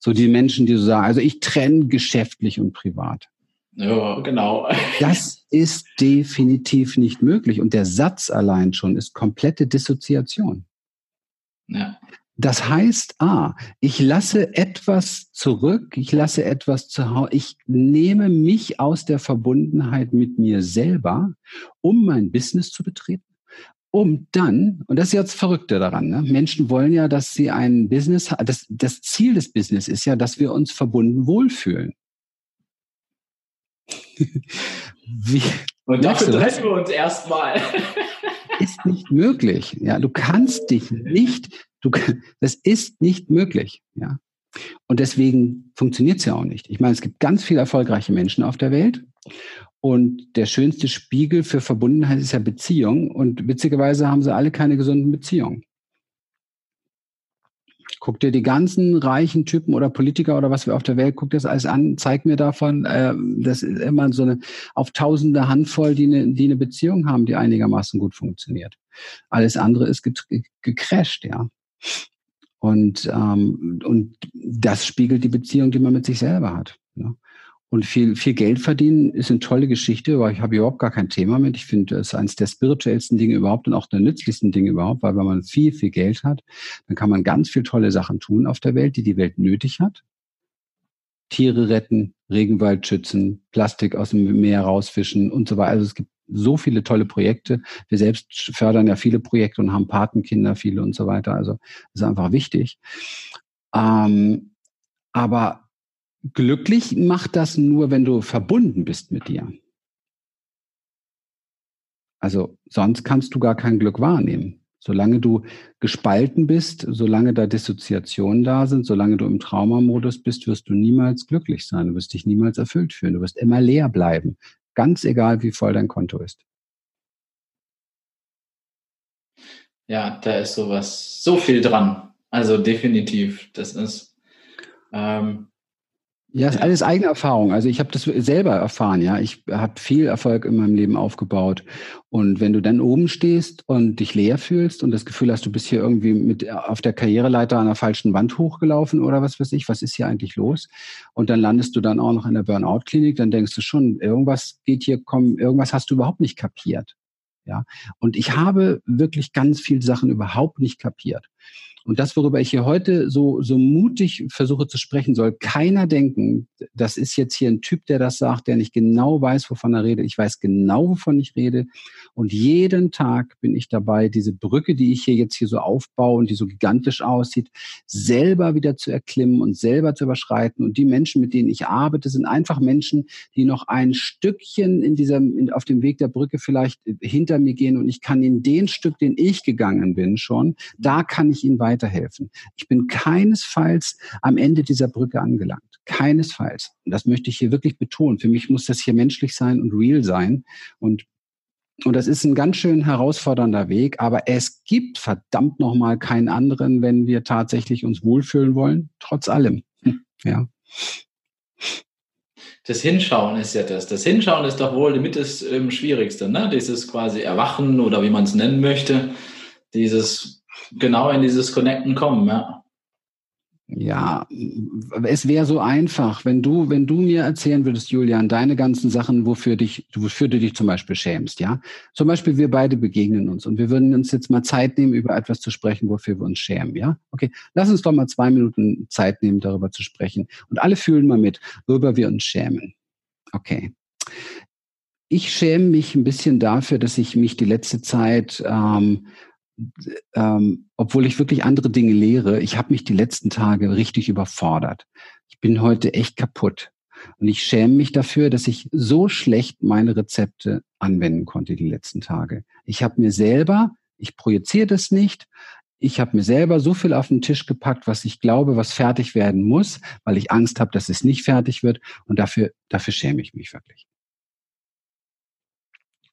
[SPEAKER 2] So die Menschen, die so sagen, also ich trenne geschäftlich und privat.
[SPEAKER 1] Ja, genau.
[SPEAKER 2] Das ist definitiv nicht möglich. Und der Satz allein schon ist komplette Dissoziation. Ja. Das heißt, ah, ich lasse etwas zurück, ich lasse etwas zu Hause, ich nehme mich aus der Verbundenheit mit mir selber, um mein Business zu betreten, um dann, und das ist jetzt Verrückte daran, ne? Menschen wollen ja, dass sie ein Business, das, das Ziel des Business ist ja, dass wir uns verbunden wohlfühlen.
[SPEAKER 1] Wie, und dafür treffen wir uns erstmal.
[SPEAKER 2] ist nicht möglich. Ja, du kannst dich nicht, du, das ist nicht möglich. Ja. Und deswegen funktioniert es ja auch nicht. Ich meine, es gibt ganz viele erfolgreiche Menschen auf der Welt. Und der schönste Spiegel für Verbundenheit ist ja Beziehung. Und witzigerweise haben sie alle keine gesunden Beziehungen. Guck dir die ganzen reichen Typen oder Politiker oder was wir auf der Welt, guck dir das alles an, zeig mir davon, äh, das ist immer so eine auf tausende Handvoll, die eine, die eine Beziehung haben, die einigermaßen gut funktioniert. Alles andere ist gecrashed, ja. Und, ähm, und das spiegelt die Beziehung, die man mit sich selber hat. Ja. Und viel, viel Geld verdienen ist eine tolle Geschichte, weil ich habe überhaupt gar kein Thema mit. Ich finde, es ist eines der spirituellsten Dinge überhaupt und auch der nützlichsten Dinge überhaupt, weil wenn man viel, viel Geld hat, dann kann man ganz viel tolle Sachen tun auf der Welt, die die Welt nötig hat. Tiere retten, Regenwald schützen, Plastik aus dem Meer rausfischen und so weiter. Also es gibt so viele tolle Projekte. Wir selbst fördern ja viele Projekte und haben Patenkinder, viele und so weiter. Also das ist einfach wichtig. Ähm, aber glücklich macht das nur, wenn du verbunden bist mit dir. Also sonst kannst du gar kein Glück wahrnehmen. Solange du gespalten bist, solange da Dissoziationen da sind, solange du im Traumamodus bist, wirst du niemals glücklich sein. Du wirst dich niemals erfüllt fühlen. Du wirst immer leer bleiben. Ganz egal, wie voll dein Konto ist.
[SPEAKER 1] Ja, da ist sowas, so viel dran. Also definitiv. Das ist, ähm,
[SPEAKER 2] ja, ist alles eigene Erfahrung. Also ich habe das selber erfahren, ja. Ich habe viel Erfolg in meinem Leben aufgebaut. Und wenn du dann oben stehst und dich leer fühlst und das Gefühl hast, du bist hier irgendwie mit auf der Karriereleiter an der falschen Wand hochgelaufen oder was weiß ich, was ist hier eigentlich los? Und dann landest du dann auch noch in der Burnout-Klinik, dann denkst du schon, irgendwas geht hier, komm, irgendwas hast du überhaupt nicht kapiert. Ja. Und ich habe wirklich ganz viele Sachen überhaupt nicht kapiert. Und das, worüber ich hier heute so, so mutig versuche zu sprechen, soll keiner denken, das ist jetzt hier ein Typ, der das sagt, der nicht genau weiß, wovon er redet. Ich weiß genau, wovon ich rede. Und jeden Tag bin ich dabei, diese Brücke, die ich hier jetzt hier so aufbaue und die so gigantisch aussieht, selber wieder zu erklimmen und selber zu überschreiten. Und die Menschen, mit denen ich arbeite, sind einfach Menschen, die noch ein Stückchen in diesem, in, auf dem Weg der Brücke vielleicht hinter mir gehen. Und ich kann in den Stück, den ich gegangen bin schon, da kann ich ihnen weiter weiterhelfen. Ich bin keinesfalls am Ende dieser Brücke angelangt. Keinesfalls. Und das möchte ich hier wirklich betonen. Für mich muss das hier menschlich sein und real sein. Und und das ist ein ganz schön herausfordernder Weg, aber es gibt verdammt nochmal keinen anderen, wenn wir tatsächlich uns wohlfühlen wollen, trotz allem. Hm, ja.
[SPEAKER 1] Das Hinschauen ist ja das. Das Hinschauen ist doch wohl mit das ähm, Schwierigste, ne? Dieses quasi Erwachen oder wie man es nennen möchte. Dieses genau in dieses Connecten kommen, ja.
[SPEAKER 2] Ja, es wäre so einfach, wenn du, wenn du mir erzählen würdest, Julian, deine ganzen Sachen, wofür dich, wofür du dich zum Beispiel schämst, ja. Zum Beispiel, wir beide begegnen uns und wir würden uns jetzt mal Zeit nehmen, über etwas zu sprechen, wofür wir uns schämen, ja. Okay, lass uns doch mal zwei Minuten Zeit nehmen, darüber zu sprechen. Und alle fühlen mal mit, worüber wir uns schämen. Okay. Ich schäme mich ein bisschen dafür, dass ich mich die letzte Zeit ähm, ähm, obwohl ich wirklich andere Dinge lehre, ich habe mich die letzten Tage richtig überfordert. Ich bin heute echt kaputt. Und ich schäme mich dafür, dass ich so schlecht meine Rezepte anwenden konnte die letzten Tage. Ich habe mir selber, ich projiziere das nicht, ich habe mir selber so viel auf den Tisch gepackt, was ich glaube, was fertig werden muss, weil ich Angst habe, dass es nicht fertig wird. Und dafür, dafür schäme ich mich wirklich.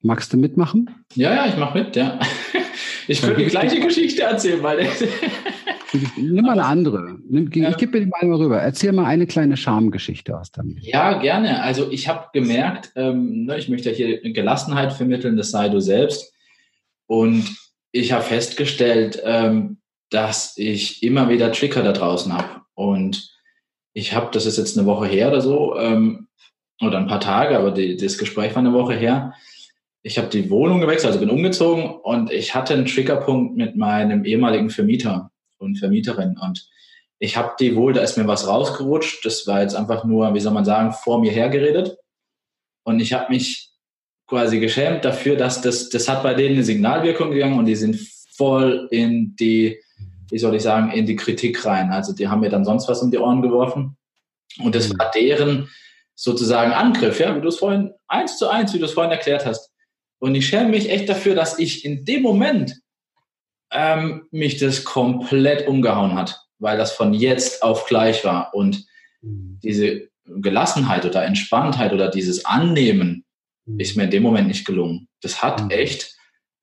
[SPEAKER 2] Magst du mitmachen?
[SPEAKER 1] Ja, ja, ich mache mit, ja. Ich würde die gleiche Geschichte erzählen, weil.
[SPEAKER 2] Nimm mal eine andere. Ich gebe mir die mal rüber. Erzähl mal eine kleine Schamgeschichte aus damit.
[SPEAKER 1] Ja, gerne. Also ich habe gemerkt, ähm, ne, ich möchte hier Gelassenheit vermitteln, das sei du selbst. Und ich habe festgestellt, ähm, dass ich immer wieder Trigger da draußen habe. Und ich habe, das ist jetzt eine Woche her oder so, ähm, oder ein paar Tage, aber die, das Gespräch war eine Woche her ich habe die Wohnung gewechselt, also bin umgezogen und ich hatte einen Triggerpunkt mit meinem ehemaligen Vermieter und Vermieterin und ich habe die wohl, da ist mir was rausgerutscht, das war jetzt einfach nur, wie soll man sagen, vor mir hergeredet und ich habe mich quasi geschämt dafür, dass das, das hat bei denen eine Signalwirkung gegangen und die sind voll in die, wie soll ich sagen, in die Kritik rein. Also die haben mir dann sonst was um die Ohren geworfen. Und das war deren sozusagen Angriff, ja, wie du es vorhin, eins zu eins, wie du es vorhin erklärt hast. Und ich schäme mich echt dafür, dass ich in dem Moment ähm, mich das komplett umgehauen hat, weil das von jetzt auf gleich war. Und mhm. diese Gelassenheit oder Entspanntheit oder dieses Annehmen mhm. ist mir in dem Moment nicht gelungen. Das hat mhm. echt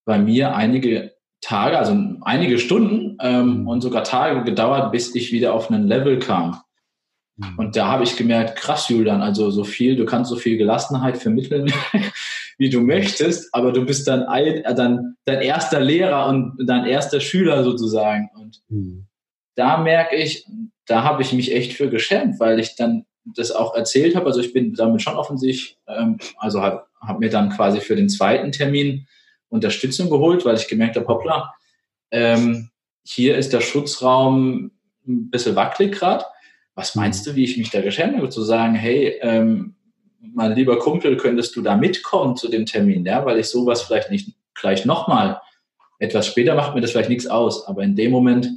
[SPEAKER 1] bei mir einige Tage, also einige Stunden ähm, und sogar Tage gedauert, bis ich wieder auf einen Level kam. Und da habe ich gemerkt, krass, Julian, also so viel, du kannst so viel Gelassenheit vermitteln, wie du möchtest, aber du bist dann, ein, äh, dann dein erster Lehrer und dein erster Schüler sozusagen. Und mhm. da merke ich, da habe ich mich echt für geschämt, weil ich dann das auch erzählt habe. Also ich bin damit schon offensichtlich, ähm, also habe hab mir dann quasi für den zweiten Termin Unterstützung geholt, weil ich gemerkt habe, hoppla, ähm, hier ist der Schutzraum ein bisschen wackelig gerade. Was meinst du, wie ich mich da geschämt habe, zu sagen, hey, ähm, mein lieber Kumpel, könntest du da mitkommen zu dem Termin, ja, weil ich sowas vielleicht nicht gleich nochmal, etwas später macht mir das vielleicht nichts aus, aber in dem Moment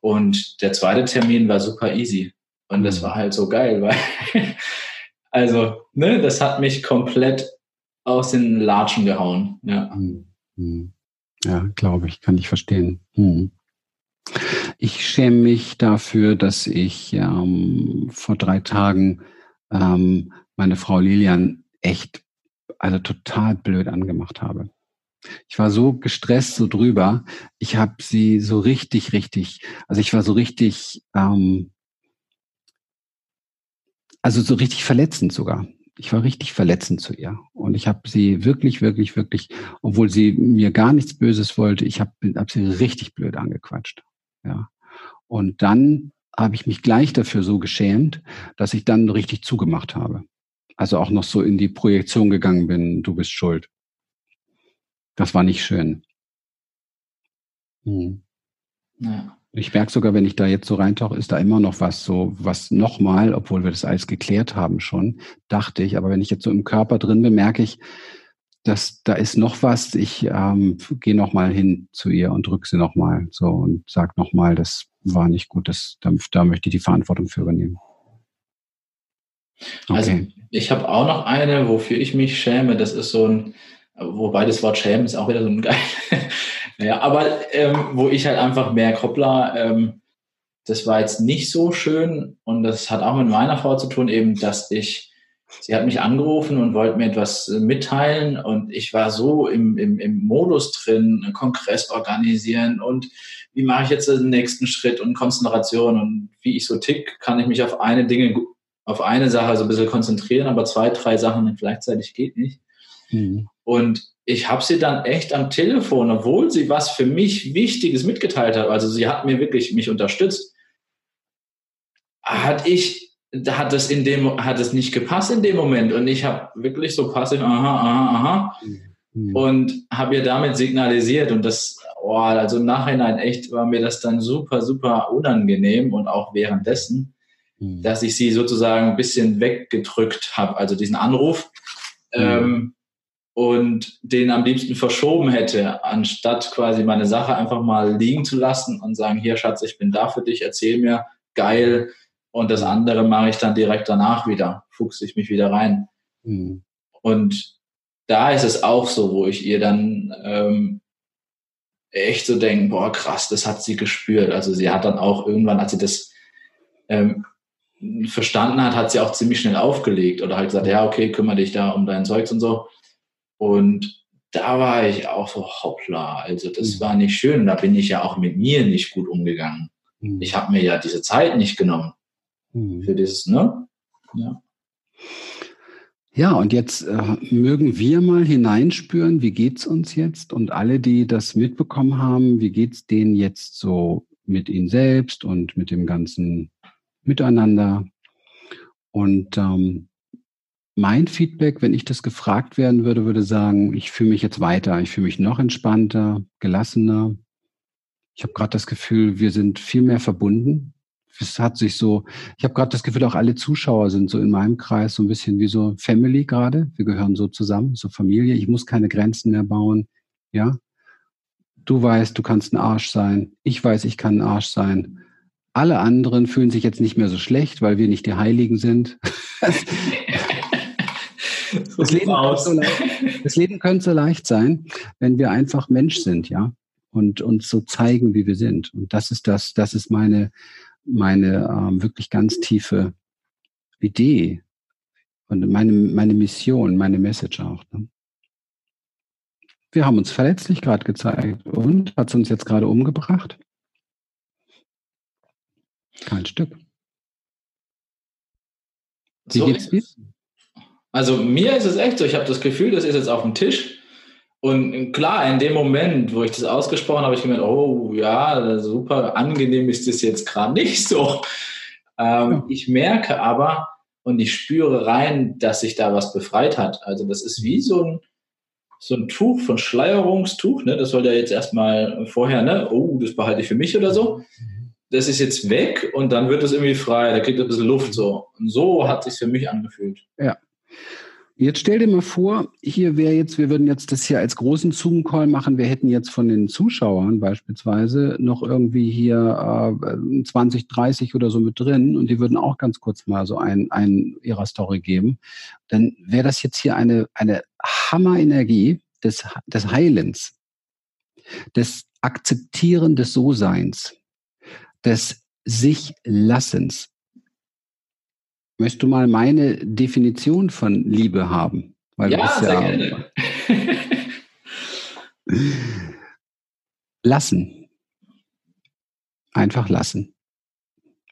[SPEAKER 1] und der zweite Termin war super easy und das mhm. war halt so geil, weil, also, ne, das hat mich komplett aus den Latschen gehauen, ja. Mhm.
[SPEAKER 2] Mhm. Ja, glaube ich, kann ich verstehen. Hm. Ich schäme mich dafür, dass ich ähm, vor drei Tagen ähm, meine Frau Lilian echt, also total blöd angemacht habe. Ich war so gestresst, so drüber. Ich habe sie so richtig, richtig, also ich war so richtig, ähm, also so richtig verletzend sogar. Ich war richtig verletzend zu ihr. Und ich habe sie wirklich, wirklich, wirklich, obwohl sie mir gar nichts Böses wollte, ich habe hab sie richtig blöd angequatscht. Ja. Und dann habe ich mich gleich dafür so geschämt, dass ich dann richtig zugemacht habe. Also auch noch so in die Projektion gegangen bin, du bist schuld. Das war nicht schön. Hm. Ja. Ich merke sogar, wenn ich da jetzt so reintauche, ist da immer noch was so, was nochmal, obwohl wir das alles geklärt haben schon, dachte ich. Aber wenn ich jetzt so im Körper drin bin, merke ich, dass da ist noch was. Ich ähm, gehe nochmal hin zu ihr und drücke sie nochmal so und sag nochmal, das war nicht gut. Das, da, da möchte ich die Verantwortung für übernehmen.
[SPEAKER 1] Also, okay. Also ich habe auch noch eine, wofür ich mich schäme. Das ist so ein, wobei das Wort schämen ist auch wieder so ein geil. naja, aber ähm, wo ich halt einfach merke, hoppla, ähm, das war jetzt nicht so schön und das hat auch mit meiner Frau zu tun, eben, dass ich, sie hat mich angerufen und wollte mir etwas äh, mitteilen und ich war so im, im, im Modus drin, einen Kongress organisieren und wie mache ich jetzt den nächsten Schritt und Konzentration und wie ich so tick, kann ich mich auf eine Dinge auf eine Sache so ein bisschen konzentrieren, aber zwei, drei Sachen gleichzeitig geht nicht. Mhm. Und ich habe sie dann echt am Telefon, obwohl sie was für mich Wichtiges mitgeteilt hat, also sie hat mir wirklich mich unterstützt, hat ich, hat es in dem, hat es nicht gepasst in dem Moment und ich habe wirklich so passiv, aha, aha, aha, mhm. und habe ihr damit signalisiert und das, oh, also im Nachhinein echt war mir das dann super, super unangenehm und auch währenddessen mhm. dass ich sie sozusagen ein bisschen weggedrückt habe, also diesen Anruf. Mhm. Ähm, und den am liebsten verschoben hätte, anstatt quasi meine Sache einfach mal liegen zu lassen und sagen, hier Schatz, ich bin da für dich, erzähl mir, geil. Und das andere mache ich dann direkt danach wieder, fuchse ich mich wieder rein. Mhm. Und da ist es auch so, wo ich ihr dann ähm, echt so denke, boah, krass, das hat sie gespürt. Also sie hat dann auch irgendwann, als sie das ähm, verstanden hat, hat sie auch ziemlich schnell aufgelegt oder halt gesagt, ja, okay, kümmere dich da um dein Zeugs und so. Und da war ich auch so, hoppla, also das mhm. war nicht schön. Da bin ich ja auch mit mir nicht gut umgegangen. Mhm. Ich habe mir ja diese Zeit nicht genommen mhm. für dieses, ne? Ja.
[SPEAKER 2] Ja, und jetzt äh, mögen wir mal hineinspüren, wie geht's uns jetzt? Und alle, die das mitbekommen haben, wie geht's denen jetzt so mit ihnen selbst und mit dem ganzen miteinander. Und ähm, mein Feedback, wenn ich das gefragt werden würde, würde sagen, ich fühle mich jetzt weiter, ich fühle mich noch entspannter, gelassener. Ich habe gerade das Gefühl, wir sind viel mehr verbunden, es hat sich so, ich habe gerade das Gefühl, auch alle Zuschauer sind so in meinem Kreis so ein bisschen wie so Family gerade. Wir gehören so zusammen, so Familie. Ich muss keine Grenzen mehr bauen. Ja. Du weißt, du kannst ein Arsch sein. Ich weiß, ich kann ein Arsch sein. Alle anderen fühlen sich jetzt nicht mehr so schlecht, weil wir nicht die Heiligen sind. das, Leben so leicht, das Leben könnte so leicht sein, wenn wir einfach Mensch sind, ja, und uns so zeigen, wie wir sind. Und das ist das, das ist meine, meine ähm, wirklich ganz tiefe Idee und meine, meine Mission, meine Message auch. Ne? Wir haben uns verletzlich gerade gezeigt und hat es uns jetzt gerade umgebracht? Kein Stück.
[SPEAKER 1] Wie so geht's dir? Also mir ist es echt so, ich habe das Gefühl, das ist jetzt auf dem Tisch und klar, in dem Moment, wo ich das ausgesprochen habe, habe ich gemerkt, oh ja, super angenehm ist das jetzt gerade nicht so. Ähm, ich merke aber und ich spüre rein, dass sich da was befreit hat. Also das ist wie so ein, so ein Tuch, von Schleierungstuch. Ne? Das soll ja jetzt erstmal vorher, ne? oh, das behalte ich für mich oder so. Das ist jetzt weg und dann wird es irgendwie frei, da kriegt es ein bisschen Luft so. Und so hat sich für mich angefühlt.
[SPEAKER 2] Ja. Jetzt stell dir mal vor, hier wäre jetzt, wir würden jetzt das hier als großen Zoom-Call machen. Wir hätten jetzt von den Zuschauern beispielsweise noch irgendwie hier äh, 20, 30 oder so mit drin und die würden auch ganz kurz mal so ein, ein ihrer Story geben. Dann wäre das jetzt hier eine, eine Hammer-Energie des, des Heilens, des Akzeptieren des So-Seins, des Sich-Lassens. Möchtest du mal meine Definition von Liebe haben?
[SPEAKER 1] Weil ja, sehr ja gerne.
[SPEAKER 2] lassen. Einfach lassen.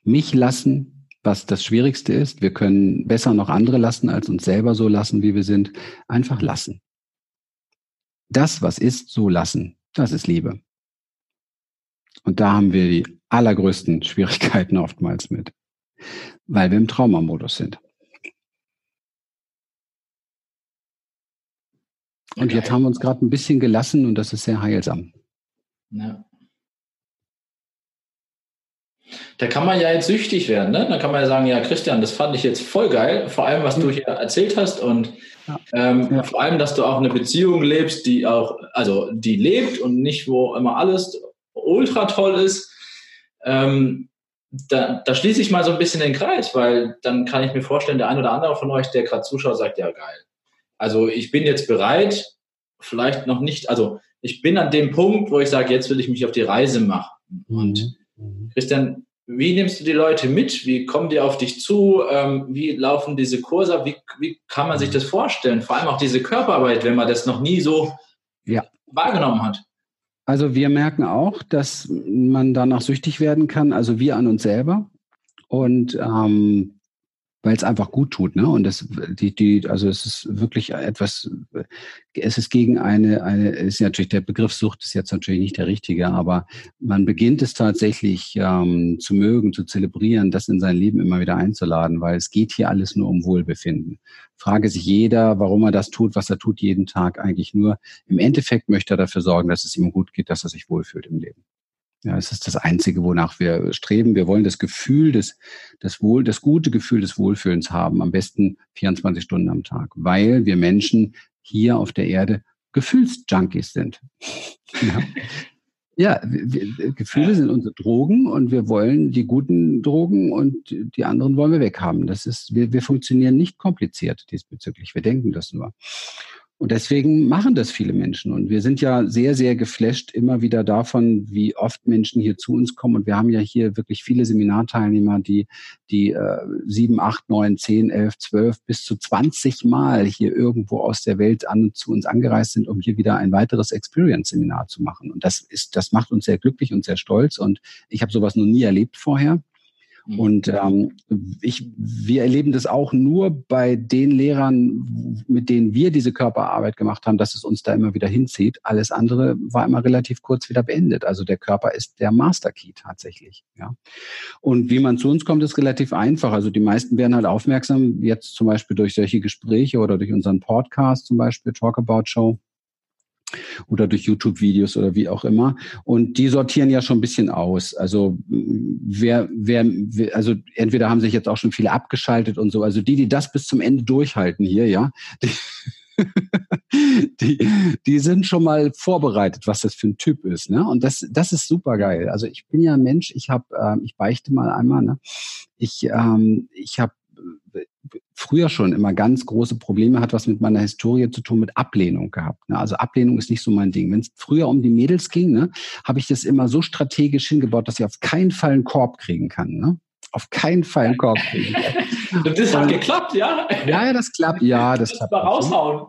[SPEAKER 2] Mich lassen, was das Schwierigste ist. Wir können besser noch andere lassen, als uns selber so lassen, wie wir sind. Einfach lassen. Das, was ist, so lassen. Das ist Liebe. Und da haben wir die allergrößten Schwierigkeiten oftmals mit weil wir im Traumamodus sind. Und jetzt haben wir uns gerade ein bisschen gelassen und das ist sehr heilsam. Ja.
[SPEAKER 1] Da kann man ja jetzt süchtig werden, ne? Da kann man ja sagen, ja, Christian, das fand ich jetzt voll geil, vor allem, was du hier erzählt hast und ja. Ähm, ja. vor allem, dass du auch eine Beziehung lebst, die auch, also die lebt und nicht, wo immer alles ultra toll ist. Ähm, da, da schließe ich mal so ein bisschen den Kreis, weil dann kann ich mir vorstellen, der ein oder andere von euch, der gerade zuschaut, sagt, ja geil. Also ich bin jetzt bereit, vielleicht noch nicht, also ich bin an dem Punkt, wo ich sage, jetzt will ich mich auf die Reise machen. Mhm. Und mhm. Christian, wie nimmst du die Leute mit? Wie kommen die auf dich zu? Ähm, wie laufen diese Kurse? Wie, wie kann man sich das vorstellen? Vor allem auch diese Körperarbeit, wenn man das noch nie so ja. wahrgenommen hat.
[SPEAKER 2] Also wir merken auch, dass man danach süchtig werden kann, also wir an uns selber. Und ähm, weil es einfach gut tut, ne? Und das, die, die, also es ist wirklich etwas, es ist gegen eine, eine, ist natürlich der Begriff Sucht ist jetzt natürlich nicht der richtige, aber man beginnt es tatsächlich ähm, zu mögen, zu zelebrieren, das in sein Leben immer wieder einzuladen, weil es geht hier alles nur um Wohlbefinden. Frage sich jeder, warum er das tut, was er tut jeden Tag eigentlich nur. Im Endeffekt möchte er dafür sorgen, dass es ihm gut geht, dass er sich wohlfühlt im Leben. Ja, es ist das Einzige, wonach wir streben. Wir wollen das Gefühl des, das Wohl, das gute Gefühl des Wohlfühlens haben, am besten 24 Stunden am Tag, weil wir Menschen hier auf der Erde Gefühlsjunkies sind. ja. Ja, wir, Gefühle sind unsere Drogen und wir wollen die guten Drogen und die anderen wollen wir weghaben. Das ist, wir, wir funktionieren nicht kompliziert diesbezüglich. Wir denken das nur. Und deswegen machen das viele Menschen. Und wir sind ja sehr, sehr geflasht immer wieder davon, wie oft Menschen hier zu uns kommen. Und wir haben ja hier wirklich viele Seminarteilnehmer, die, die äh, sieben, acht, neun, zehn, elf, zwölf bis zu zwanzig Mal hier irgendwo aus der Welt an zu uns angereist sind, um hier wieder ein weiteres Experience-Seminar zu machen. Und das ist, das macht uns sehr glücklich und sehr stolz. Und ich habe sowas noch nie erlebt vorher. Mhm. Und ähm, ich, wir erleben das auch nur bei den Lehrern, mit denen wir diese Körperarbeit gemacht haben, dass es uns da immer wieder hinzieht. Alles andere war immer relativ kurz wieder beendet. Also der Körper ist der Master Key tatsächlich. Ja. Und wie man zu uns kommt, ist relativ einfach. Also die meisten werden halt aufmerksam, jetzt zum Beispiel durch solche Gespräche oder durch unseren Podcast zum Beispiel, Talk About Show oder durch YouTube-Videos oder wie auch immer. Und die sortieren ja schon ein bisschen aus. Also wer, wer, also entweder haben sich jetzt auch schon viele abgeschaltet und so. Also die, die das bis zum Ende durchhalten hier, ja, die, die, die sind schon mal vorbereitet, was das für ein Typ ist. Ne? Und das, das ist super geil. Also ich bin ja ein Mensch, ich habe, äh, ich beichte mal einmal, ne? ich, ähm, ich habe früher schon immer ganz große Probleme hat, was mit meiner Historie zu tun, mit Ablehnung gehabt. Ne? Also Ablehnung ist nicht so mein Ding. Wenn es früher um die Mädels ging, ne, habe ich das immer so strategisch hingebaut, dass ich auf keinen Fall einen Korb kriegen kann. Ne? auf keinen Fall einen Korb kriegen.
[SPEAKER 1] das hat geklappt, ja?
[SPEAKER 2] Ja, ja, das klappt. Ja, das, das klappt.
[SPEAKER 1] Mal raushauen.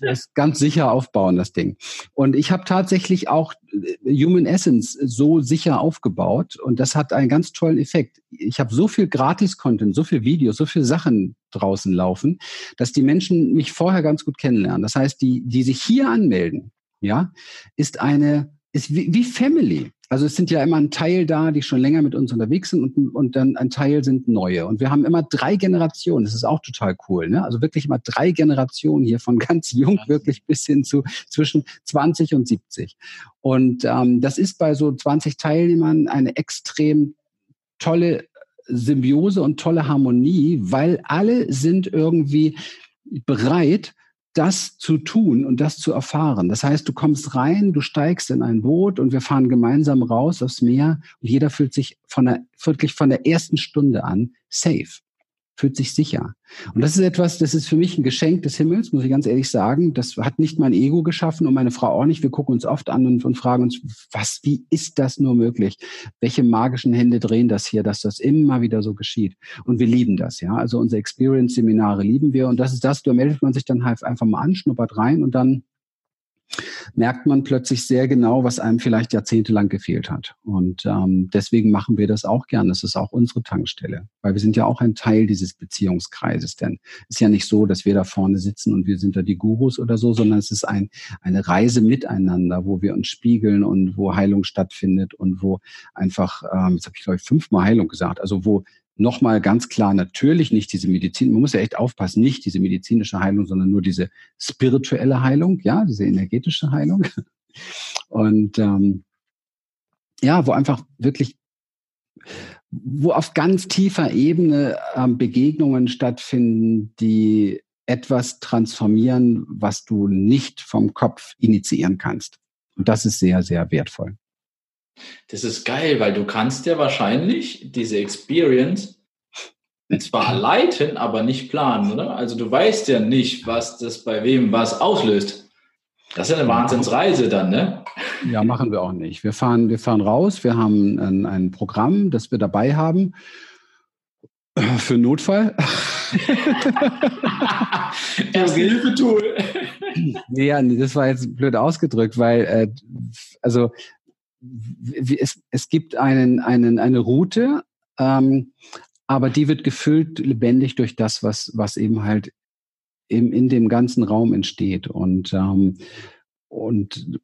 [SPEAKER 2] Das ganz sicher aufbauen, das Ding. Und ich habe tatsächlich auch äh, Human Essence so sicher aufgebaut und das hat einen ganz tollen Effekt. Ich habe so viel Gratis-Content, so viel Videos, so viele Sachen draußen laufen, dass die Menschen mich vorher ganz gut kennenlernen. Das heißt, die, die sich hier anmelden, ja, ist eine, ist wie, wie Family. Also es sind ja immer ein Teil da, die schon länger mit uns unterwegs sind und, und dann ein Teil sind neue. Und wir haben immer drei Generationen. Das ist auch total cool. Ne? Also wirklich immer drei Generationen hier von ganz jung wirklich bis hin zu zwischen 20 und 70. Und ähm, das ist bei so 20 Teilnehmern eine extrem tolle Symbiose und tolle Harmonie, weil alle sind irgendwie bereit, das zu tun und das zu erfahren. Das heißt, du kommst rein, du steigst in ein Boot und wir fahren gemeinsam raus aufs Meer und jeder fühlt sich von der, wirklich von der ersten Stunde an safe fühlt sich sicher. Und das ist etwas, das ist für mich ein Geschenk des Himmels, muss ich ganz ehrlich sagen. Das hat nicht mein Ego geschaffen und meine Frau auch nicht. Wir gucken uns oft an und, und fragen uns, was, wie ist das nur möglich? Welche magischen Hände drehen das hier, dass das immer wieder so geschieht? Und wir lieben das, ja. Also unsere Experience-Seminare lieben wir und das ist das, da meldet man sich dann halt einfach mal an, schnuppert rein und dann merkt man plötzlich sehr genau, was einem vielleicht jahrzehntelang gefehlt hat. Und ähm, deswegen machen wir das auch gern. Das ist auch unsere Tankstelle, weil wir sind ja auch ein Teil dieses Beziehungskreises. Denn es ist ja nicht so, dass wir da vorne sitzen und wir sind da die Gurus oder so, sondern es ist ein, eine Reise miteinander, wo wir uns spiegeln und wo Heilung stattfindet und wo einfach, ähm, jetzt habe ich glaube ich fünfmal Heilung gesagt, also wo nochmal ganz klar natürlich nicht diese Medizin, man muss ja echt aufpassen, nicht diese medizinische Heilung, sondern nur diese spirituelle Heilung, ja, diese energetische Heilung. Und ähm, ja, wo einfach wirklich, wo auf ganz tiefer Ebene ähm, Begegnungen stattfinden, die etwas transformieren, was du nicht vom Kopf initiieren kannst. Und das ist sehr, sehr wertvoll.
[SPEAKER 1] Das ist geil, weil du kannst ja wahrscheinlich diese Experience zwar leiten, aber nicht planen, oder? Also du weißt ja nicht, was das bei wem was auslöst. Das ist ja eine Wahnsinnsreise dann, ne?
[SPEAKER 2] Ja, machen wir auch nicht. Wir fahren, wir fahren raus, wir haben ein, ein Programm, das wir dabei haben für Notfall.
[SPEAKER 1] Erste Hilfe-Tool.
[SPEAKER 2] ja, das war jetzt blöd ausgedrückt, weil äh, also es, es gibt einen, einen, eine Route, ähm, aber die wird gefüllt lebendig durch das, was, was eben halt im, in dem ganzen Raum entsteht. Und, ähm, und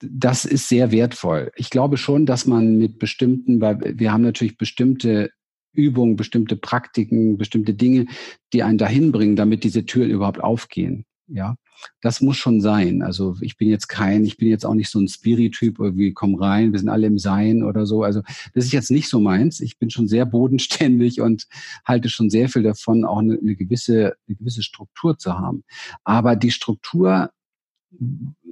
[SPEAKER 2] das ist sehr wertvoll. Ich glaube schon, dass man mit bestimmten, weil wir haben natürlich bestimmte Übungen, bestimmte Praktiken, bestimmte Dinge, die einen dahin bringen, damit diese Türen überhaupt aufgehen. Ja, das muss schon sein. Also ich bin jetzt kein, ich bin jetzt auch nicht so ein Spirit-Typ, irgendwie komm rein, wir sind alle im Sein oder so. Also das ist jetzt nicht so meins. Ich bin schon sehr bodenständig und halte schon sehr viel davon, auch eine, eine gewisse, eine gewisse Struktur zu haben. Aber die Struktur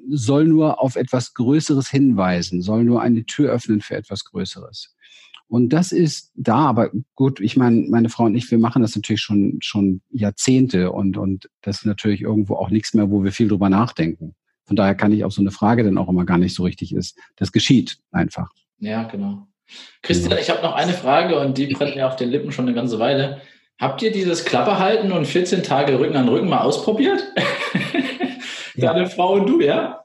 [SPEAKER 2] soll nur auf etwas Größeres hinweisen, soll nur eine Tür öffnen für etwas Größeres. Und das ist da, aber gut, ich meine, meine Frau und ich, wir machen das natürlich schon, schon Jahrzehnte und, und das ist natürlich irgendwo auch nichts mehr, wo wir viel drüber nachdenken. Von daher kann ich auch so eine Frage dann auch immer gar nicht so richtig ist. Das geschieht einfach.
[SPEAKER 1] Ja, genau. Christian, ich habe noch eine Frage und die brennt mir auf den Lippen schon eine ganze Weile. Habt ihr dieses Klapperhalten und 14 Tage Rücken an Rücken mal ausprobiert? Deine ja. Frau und du, ja?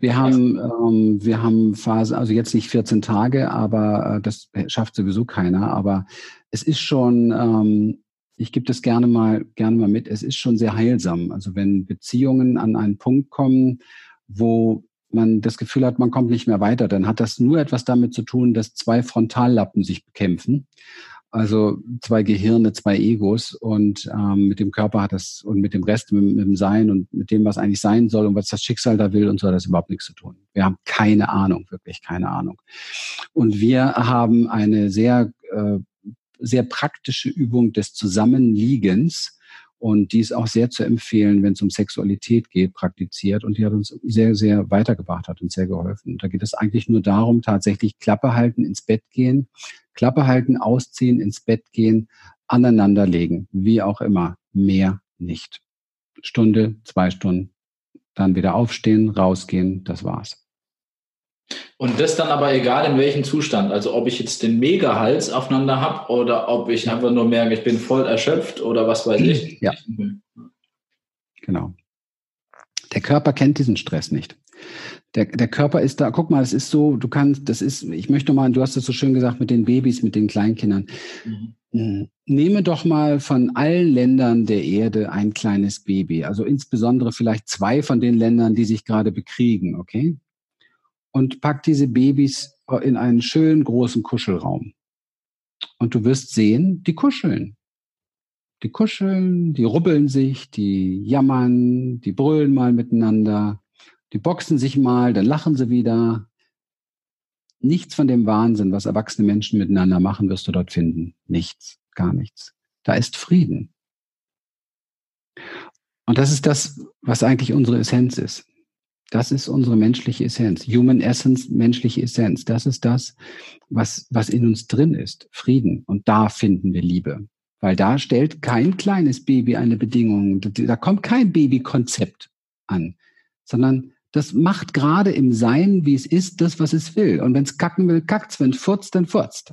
[SPEAKER 2] Wir haben, ähm, wir haben Phase, also jetzt nicht 14 Tage, aber äh, das schafft sowieso keiner. Aber es ist schon, ähm, ich gebe das gerne mal, gerne mal mit. Es ist schon sehr heilsam. Also wenn Beziehungen an einen Punkt kommen, wo man das Gefühl hat, man kommt nicht mehr weiter, dann hat das nur etwas damit zu tun, dass zwei Frontallappen sich bekämpfen. Also zwei Gehirne, zwei Egos und ähm, mit dem Körper hat das und mit dem Rest, mit, mit, dem Sein und mit dem, was eigentlich sein soll und was das Schicksal da will und so hat das überhaupt nichts zu tun. Wir haben keine Ahnung, wirklich keine Ahnung. Und wir haben eine sehr, äh, sehr praktische Übung des Zusammenliegens und die ist auch sehr zu empfehlen, wenn es um Sexualität geht, praktiziert. Und die hat uns sehr, sehr weitergebracht, hat uns sehr geholfen. Und da geht es eigentlich nur darum, tatsächlich Klappe halten, ins Bett gehen, Klappe halten, ausziehen, ins Bett gehen, aneinanderlegen, wie auch immer. Mehr nicht. Stunde, zwei Stunden, dann wieder aufstehen, rausgehen, das war's.
[SPEAKER 1] Und das dann aber egal in welchem Zustand. Also ob ich jetzt den Mega-Hals aufeinander habe oder ob ich einfach nur merke, ich bin voll erschöpft oder was weiß ich.
[SPEAKER 2] Ja. Genau. Der Körper kennt diesen Stress nicht. Der, der Körper ist da, guck mal, es ist so, du kannst, das ist, ich möchte mal, du hast es so schön gesagt mit den Babys, mit den Kleinkindern. Mhm. Hm, nehme doch mal von allen Ländern der Erde ein kleines Baby, also insbesondere vielleicht zwei von den Ländern, die sich gerade bekriegen, okay? und pack diese Babys in einen schönen großen Kuschelraum. Und du wirst sehen, die kuscheln. Die kuscheln, die rubbeln sich, die jammern, die brüllen mal miteinander, die boxen sich mal, dann lachen sie wieder. Nichts von dem Wahnsinn, was erwachsene Menschen miteinander machen, wirst du dort finden. Nichts, gar nichts. Da ist Frieden. Und das ist das, was eigentlich unsere Essenz ist. Das ist unsere menschliche Essenz. Human Essence, menschliche Essenz. Das ist das, was, was in uns drin ist. Frieden. Und da finden wir Liebe. Weil da stellt kein kleines Baby eine Bedingung. Da kommt kein Babykonzept an, sondern das macht gerade im Sein, wie es ist, das, was es will. Und wenn es kacken will, kackt's. Wenn es furzt, dann furzt.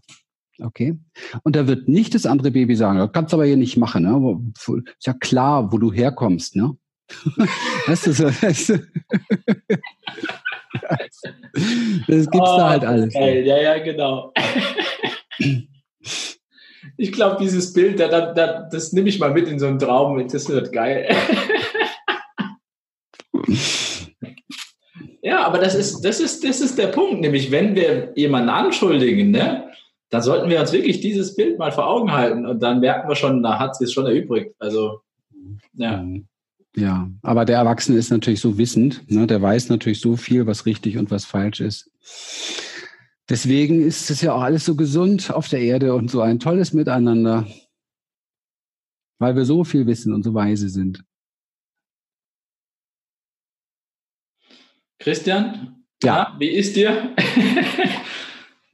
[SPEAKER 2] Okay? Und da wird nicht das andere Baby sagen, das kannst du aber hier nicht machen. Ne? Ist ja klar, wo du herkommst. Ne? weißt du, so, weißt du? das gibt's oh, da halt alles.
[SPEAKER 1] Geil. Ja, ja, genau. Ich glaube, dieses Bild, da, da, da, das nehme ich mal mit in so einen Traum. Das wird geil. ja, aber das ist, das, ist, das ist der Punkt. Nämlich, wenn wir jemanden anschuldigen, ne, dann sollten wir uns wirklich dieses Bild mal vor Augen halten. Und dann merken wir schon, da hat es schon erübrigt. Also, ja. Mhm.
[SPEAKER 2] Ja, aber der Erwachsene ist natürlich so wissend, ne? der weiß natürlich so viel, was richtig und was falsch ist. Deswegen ist es ja auch alles so gesund auf der Erde und so ein tolles Miteinander, weil wir so viel wissen und so weise sind.
[SPEAKER 1] Christian, ja, wie ist dir?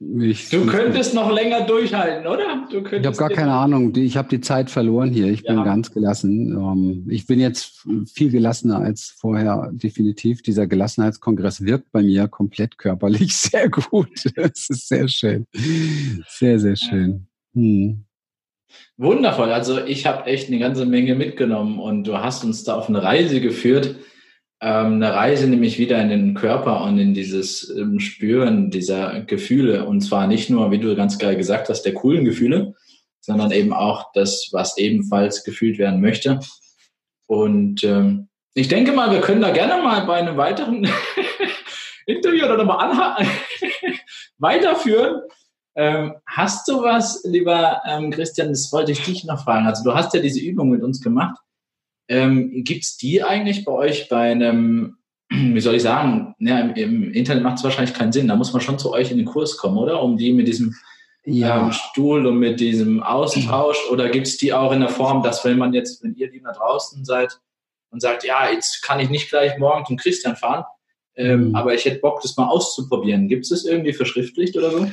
[SPEAKER 1] Ich, du könntest noch länger durchhalten, oder?
[SPEAKER 2] ich habe gar keine Ahnung. Ich habe die Zeit verloren hier. Ich bin ja. ganz gelassen. Ähm, ich bin jetzt viel gelassener als vorher, definitiv. Dieser Gelassenheitskongress wirkt bei mir komplett körperlich sehr gut. Das ist sehr schön. Sehr, sehr schön. Hm.
[SPEAKER 1] Wundervoll. Also ich habe echt eine ganze Menge mitgenommen und du hast uns da auf eine Reise geführt eine Reise nämlich wieder in den Körper und in dieses ähm, Spüren dieser Gefühle. Und zwar nicht nur, wie du ganz geil gesagt hast, der coolen Gefühle, sondern eben auch das, was ebenfalls gefühlt werden möchte. Und ähm, ich denke mal, wir können da gerne mal bei einem weiteren Interview oder nochmal weiterführen. Ähm, hast du was, lieber ähm, Christian, das wollte ich dich noch fragen. Also du hast ja diese Übung mit uns gemacht. Ähm, Gibt es die eigentlich bei euch bei einem, wie soll ich sagen, ja, im, im Internet macht es wahrscheinlich keinen Sinn. Da muss man schon zu euch in den Kurs kommen, oder? Um die mit diesem ja. ähm, Stuhl und mit diesem Austausch oder gibt es die auch in der Form, dass wenn man jetzt, wenn ihr die da draußen seid und sagt, ja, jetzt kann ich nicht gleich morgen zum Christian fahren, ähm, mhm. aber ich hätte Bock, das mal auszuprobieren. Gibt es das irgendwie verschriftlicht oder so?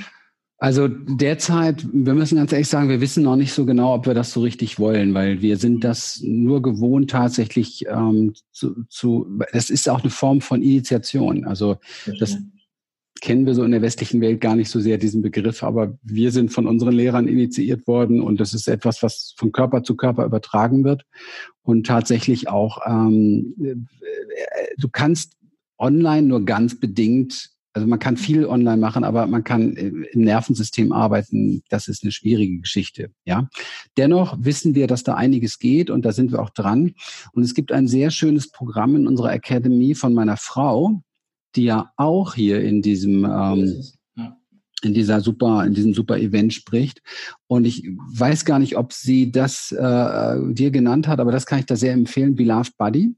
[SPEAKER 2] Also derzeit, wir müssen ganz ehrlich sagen, wir wissen noch nicht so genau, ob wir das so richtig wollen, weil wir sind das nur gewohnt tatsächlich ähm, zu, zu, das ist auch eine Form von Initiation. Also das kennen wir so in der westlichen Welt gar nicht so sehr, diesen Begriff, aber wir sind von unseren Lehrern initiiert worden und das ist etwas, was von Körper zu Körper übertragen wird und tatsächlich auch, ähm, äh, du kannst online nur ganz bedingt also man kann viel online machen, aber man kann äh, im Nervensystem arbeiten. Das ist eine schwierige Geschichte. Ja. Dennoch wissen wir, dass da einiges geht und da sind wir auch dran. Und es gibt ein sehr schönes Programm in unserer Academy von meiner Frau, die ja auch hier in diesem ähm, in dieser super, in diesem super Event spricht. Und ich weiß gar nicht, ob sie das äh, dir genannt hat, aber das kann ich da sehr empfehlen. Beloved Buddy.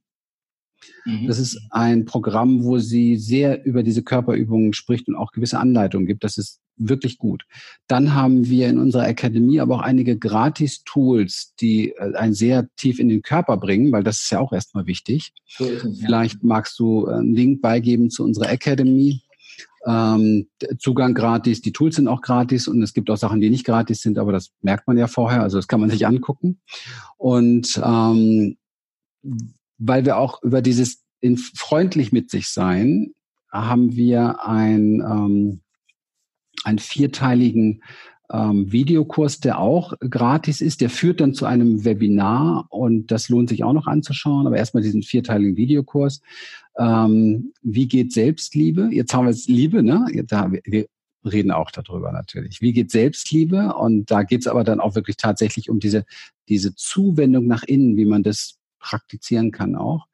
[SPEAKER 2] Mhm. Das ist ein Programm, wo sie sehr über diese Körperübungen spricht und auch gewisse Anleitungen gibt. Das ist wirklich gut. Dann haben wir in unserer Akademie aber auch einige Gratis-Tools, die äh, einen sehr tief in den Körper bringen, weil das ist ja auch erstmal wichtig. So es, Vielleicht magst du äh, einen Link beigeben zu unserer Academy. Ähm, Zugang gratis, die Tools sind auch gratis und es gibt auch Sachen, die nicht gratis sind, aber das merkt man ja vorher, also das kann man sich angucken. Und ähm, weil wir auch über dieses in freundlich mit sich sein, haben wir ein, ähm, einen vierteiligen ähm, Videokurs, der auch gratis ist. Der führt dann zu einem Webinar und das lohnt sich auch noch anzuschauen. Aber erstmal diesen vierteiligen Videokurs. Ähm, wie geht Selbstliebe? Jetzt haben wir es Liebe, ne? Da, wir reden auch darüber natürlich. Wie geht Selbstliebe? Und da geht es aber dann auch wirklich tatsächlich um diese, diese Zuwendung nach innen, wie man das praktizieren kann auch.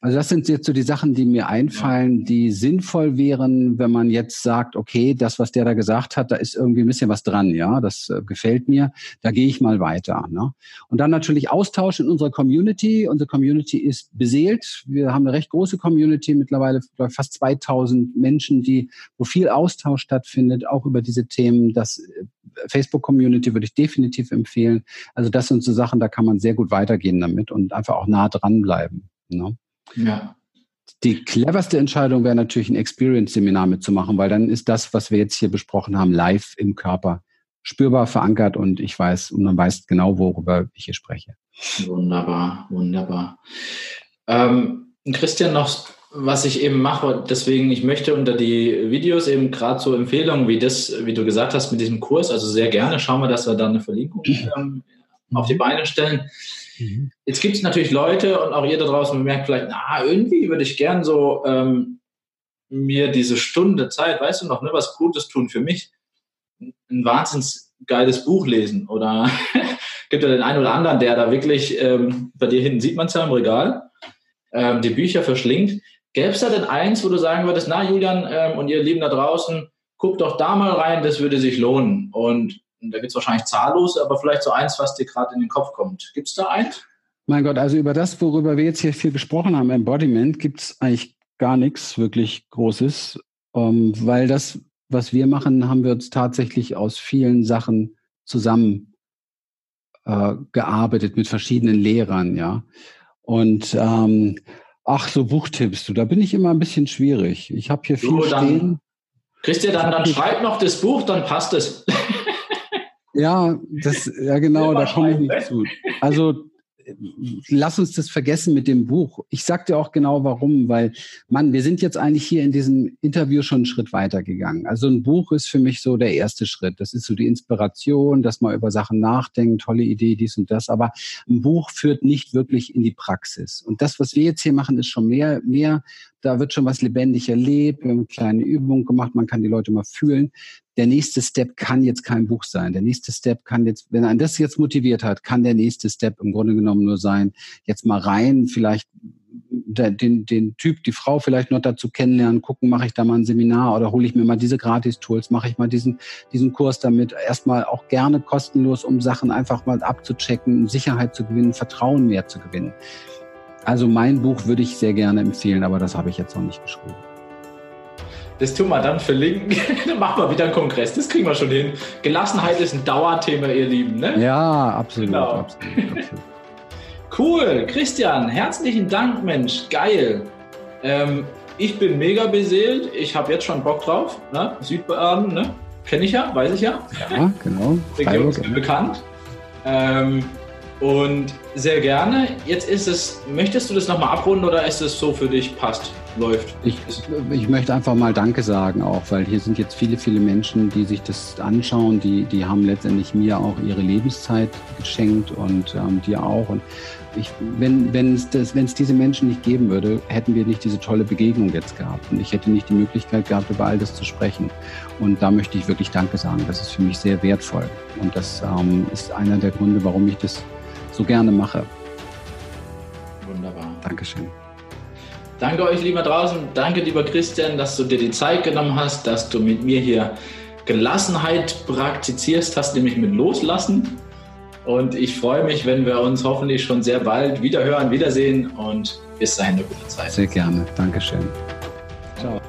[SPEAKER 2] Also das sind jetzt so die Sachen, die mir einfallen, die sinnvoll wären, wenn man jetzt sagt, okay, das, was der da gesagt hat, da ist irgendwie ein bisschen was dran, ja, das äh, gefällt mir, da gehe ich mal weiter. Ne? Und dann natürlich Austausch in unserer Community. Unsere Community ist beseelt. Wir haben eine recht große Community, mittlerweile fast 2000 Menschen, die, wo viel Austausch stattfindet, auch über diese Themen. Das äh, Facebook-Community würde ich definitiv empfehlen. Also das sind so Sachen, da kann man sehr gut weitergehen damit und einfach auch nah dranbleiben. Ne? Ja. Die cleverste Entscheidung wäre natürlich ein Experience-Seminar mitzumachen, weil dann ist das, was wir jetzt hier besprochen haben, live im Körper spürbar verankert und ich weiß, und man weiß genau, worüber ich hier spreche.
[SPEAKER 1] Wunderbar, wunderbar. Ähm, Christian, noch was ich eben mache, deswegen, ich möchte unter die Videos eben gerade so Empfehlungen wie das, wie du gesagt hast, mit diesem Kurs, also sehr gerne schauen wir, dass wir da eine Verlinkung ähm, auf die Beine stellen. Mhm. Jetzt gibt es natürlich Leute und auch ihr da draußen merkt vielleicht, na, irgendwie würde ich gern so ähm, mir diese Stunde Zeit, weißt du noch, ne, was Gutes tun für mich, ein wahnsinns geiles Buch lesen oder gibt ja den einen oder anderen, der da wirklich, ähm, bei dir hinten sieht man es ja im Regal, ähm, die Bücher verschlingt. Gäbe es da denn eins, wo du sagen würdest, na Julian ähm, und ihr Lieben da draußen, guckt doch da mal rein, das würde sich lohnen. Und und da gibt es wahrscheinlich zahllose, aber vielleicht so eins, was dir gerade in den Kopf kommt. Gibt es da eins?
[SPEAKER 2] Mein Gott, also über das, worüber wir jetzt hier viel gesprochen haben, Embodiment, gibt es eigentlich gar nichts wirklich Großes, ähm, weil das, was wir machen, haben wir uns tatsächlich aus vielen Sachen zusammen äh, gearbeitet mit verschiedenen Lehrern, ja. Und ähm, ach, so Buchtipps, du, da bin ich immer ein bisschen schwierig. Ich habe hier viel so, dann, stehen.
[SPEAKER 1] Christian, dann, dann schreib noch das Buch, dann passt es.
[SPEAKER 2] Ja, das, ja genau, da komme ich nicht zu. Also lass uns das vergessen mit dem Buch. Ich sag dir auch genau warum, weil, Mann, wir sind jetzt eigentlich hier in diesem Interview schon einen Schritt weiter gegangen. Also ein Buch ist für mich so der erste Schritt. Das ist so die Inspiration, dass man über Sachen nachdenkt, tolle Idee, dies und das. Aber ein Buch führt nicht wirklich in die Praxis. Und das, was wir jetzt hier machen, ist schon mehr, mehr da wird schon was lebendig erlebt, wir haben kleine Übungen gemacht, man kann die Leute mal fühlen. Der nächste Step kann jetzt kein Buch sein. Der nächste Step kann jetzt, wenn ein das jetzt motiviert hat, kann der nächste Step im Grunde genommen nur sein, jetzt mal rein, vielleicht den, den Typ, die Frau vielleicht noch dazu kennenlernen, gucken, mache ich da mal ein Seminar oder hole ich mir mal diese Gratis-Tools, mache ich mal diesen, diesen Kurs damit, erstmal auch gerne kostenlos, um Sachen einfach mal abzuchecken, Sicherheit zu gewinnen, Vertrauen mehr zu gewinnen. Also mein Buch würde ich sehr gerne empfehlen, aber das habe ich jetzt noch nicht geschrieben.
[SPEAKER 1] Das tun wir dann verlinken. dann machen wir wieder einen Kongress. Das kriegen wir schon hin. Gelassenheit ist ein Dauerthema, ihr Lieben. Ne?
[SPEAKER 2] Ja, absolut, genau. absolut,
[SPEAKER 1] absolut. Cool. Christian, herzlichen Dank, Mensch. Geil. Ähm, ich bin mega beseelt. Ich habe jetzt schon Bock drauf. Ne? Südbaden, ne? Kenne ich ja, weiß ich ja.
[SPEAKER 2] Ja, genau.
[SPEAKER 1] Region ist mir bekannt. Ähm, und sehr gerne. Jetzt ist es, möchtest du das nochmal abrunden oder ist es so für dich passt, läuft?
[SPEAKER 2] Ich, ich möchte einfach mal Danke sagen auch, weil hier sind jetzt viele, viele Menschen, die sich das anschauen, die, die haben letztendlich mir auch ihre Lebenszeit geschenkt und ähm, dir auch. Und ich, wenn es diese Menschen nicht geben würde, hätten wir nicht diese tolle Begegnung jetzt gehabt und ich hätte nicht die Möglichkeit gehabt, über all das zu sprechen. Und da möchte ich wirklich Danke sagen. Das ist für mich sehr wertvoll und das ähm, ist einer der Gründe, warum ich das so gerne mache.
[SPEAKER 1] Wunderbar.
[SPEAKER 2] Dankeschön.
[SPEAKER 1] Danke euch, lieber draußen. Danke, lieber Christian, dass du dir die Zeit genommen hast, dass du mit mir hier Gelassenheit praktizierst, hast nämlich mit Loslassen. Und ich freue mich, wenn wir uns hoffentlich schon sehr bald wiederhören, wiedersehen und bis dahin eine gute Zeit.
[SPEAKER 2] Sehr gerne. Dankeschön. Ciao.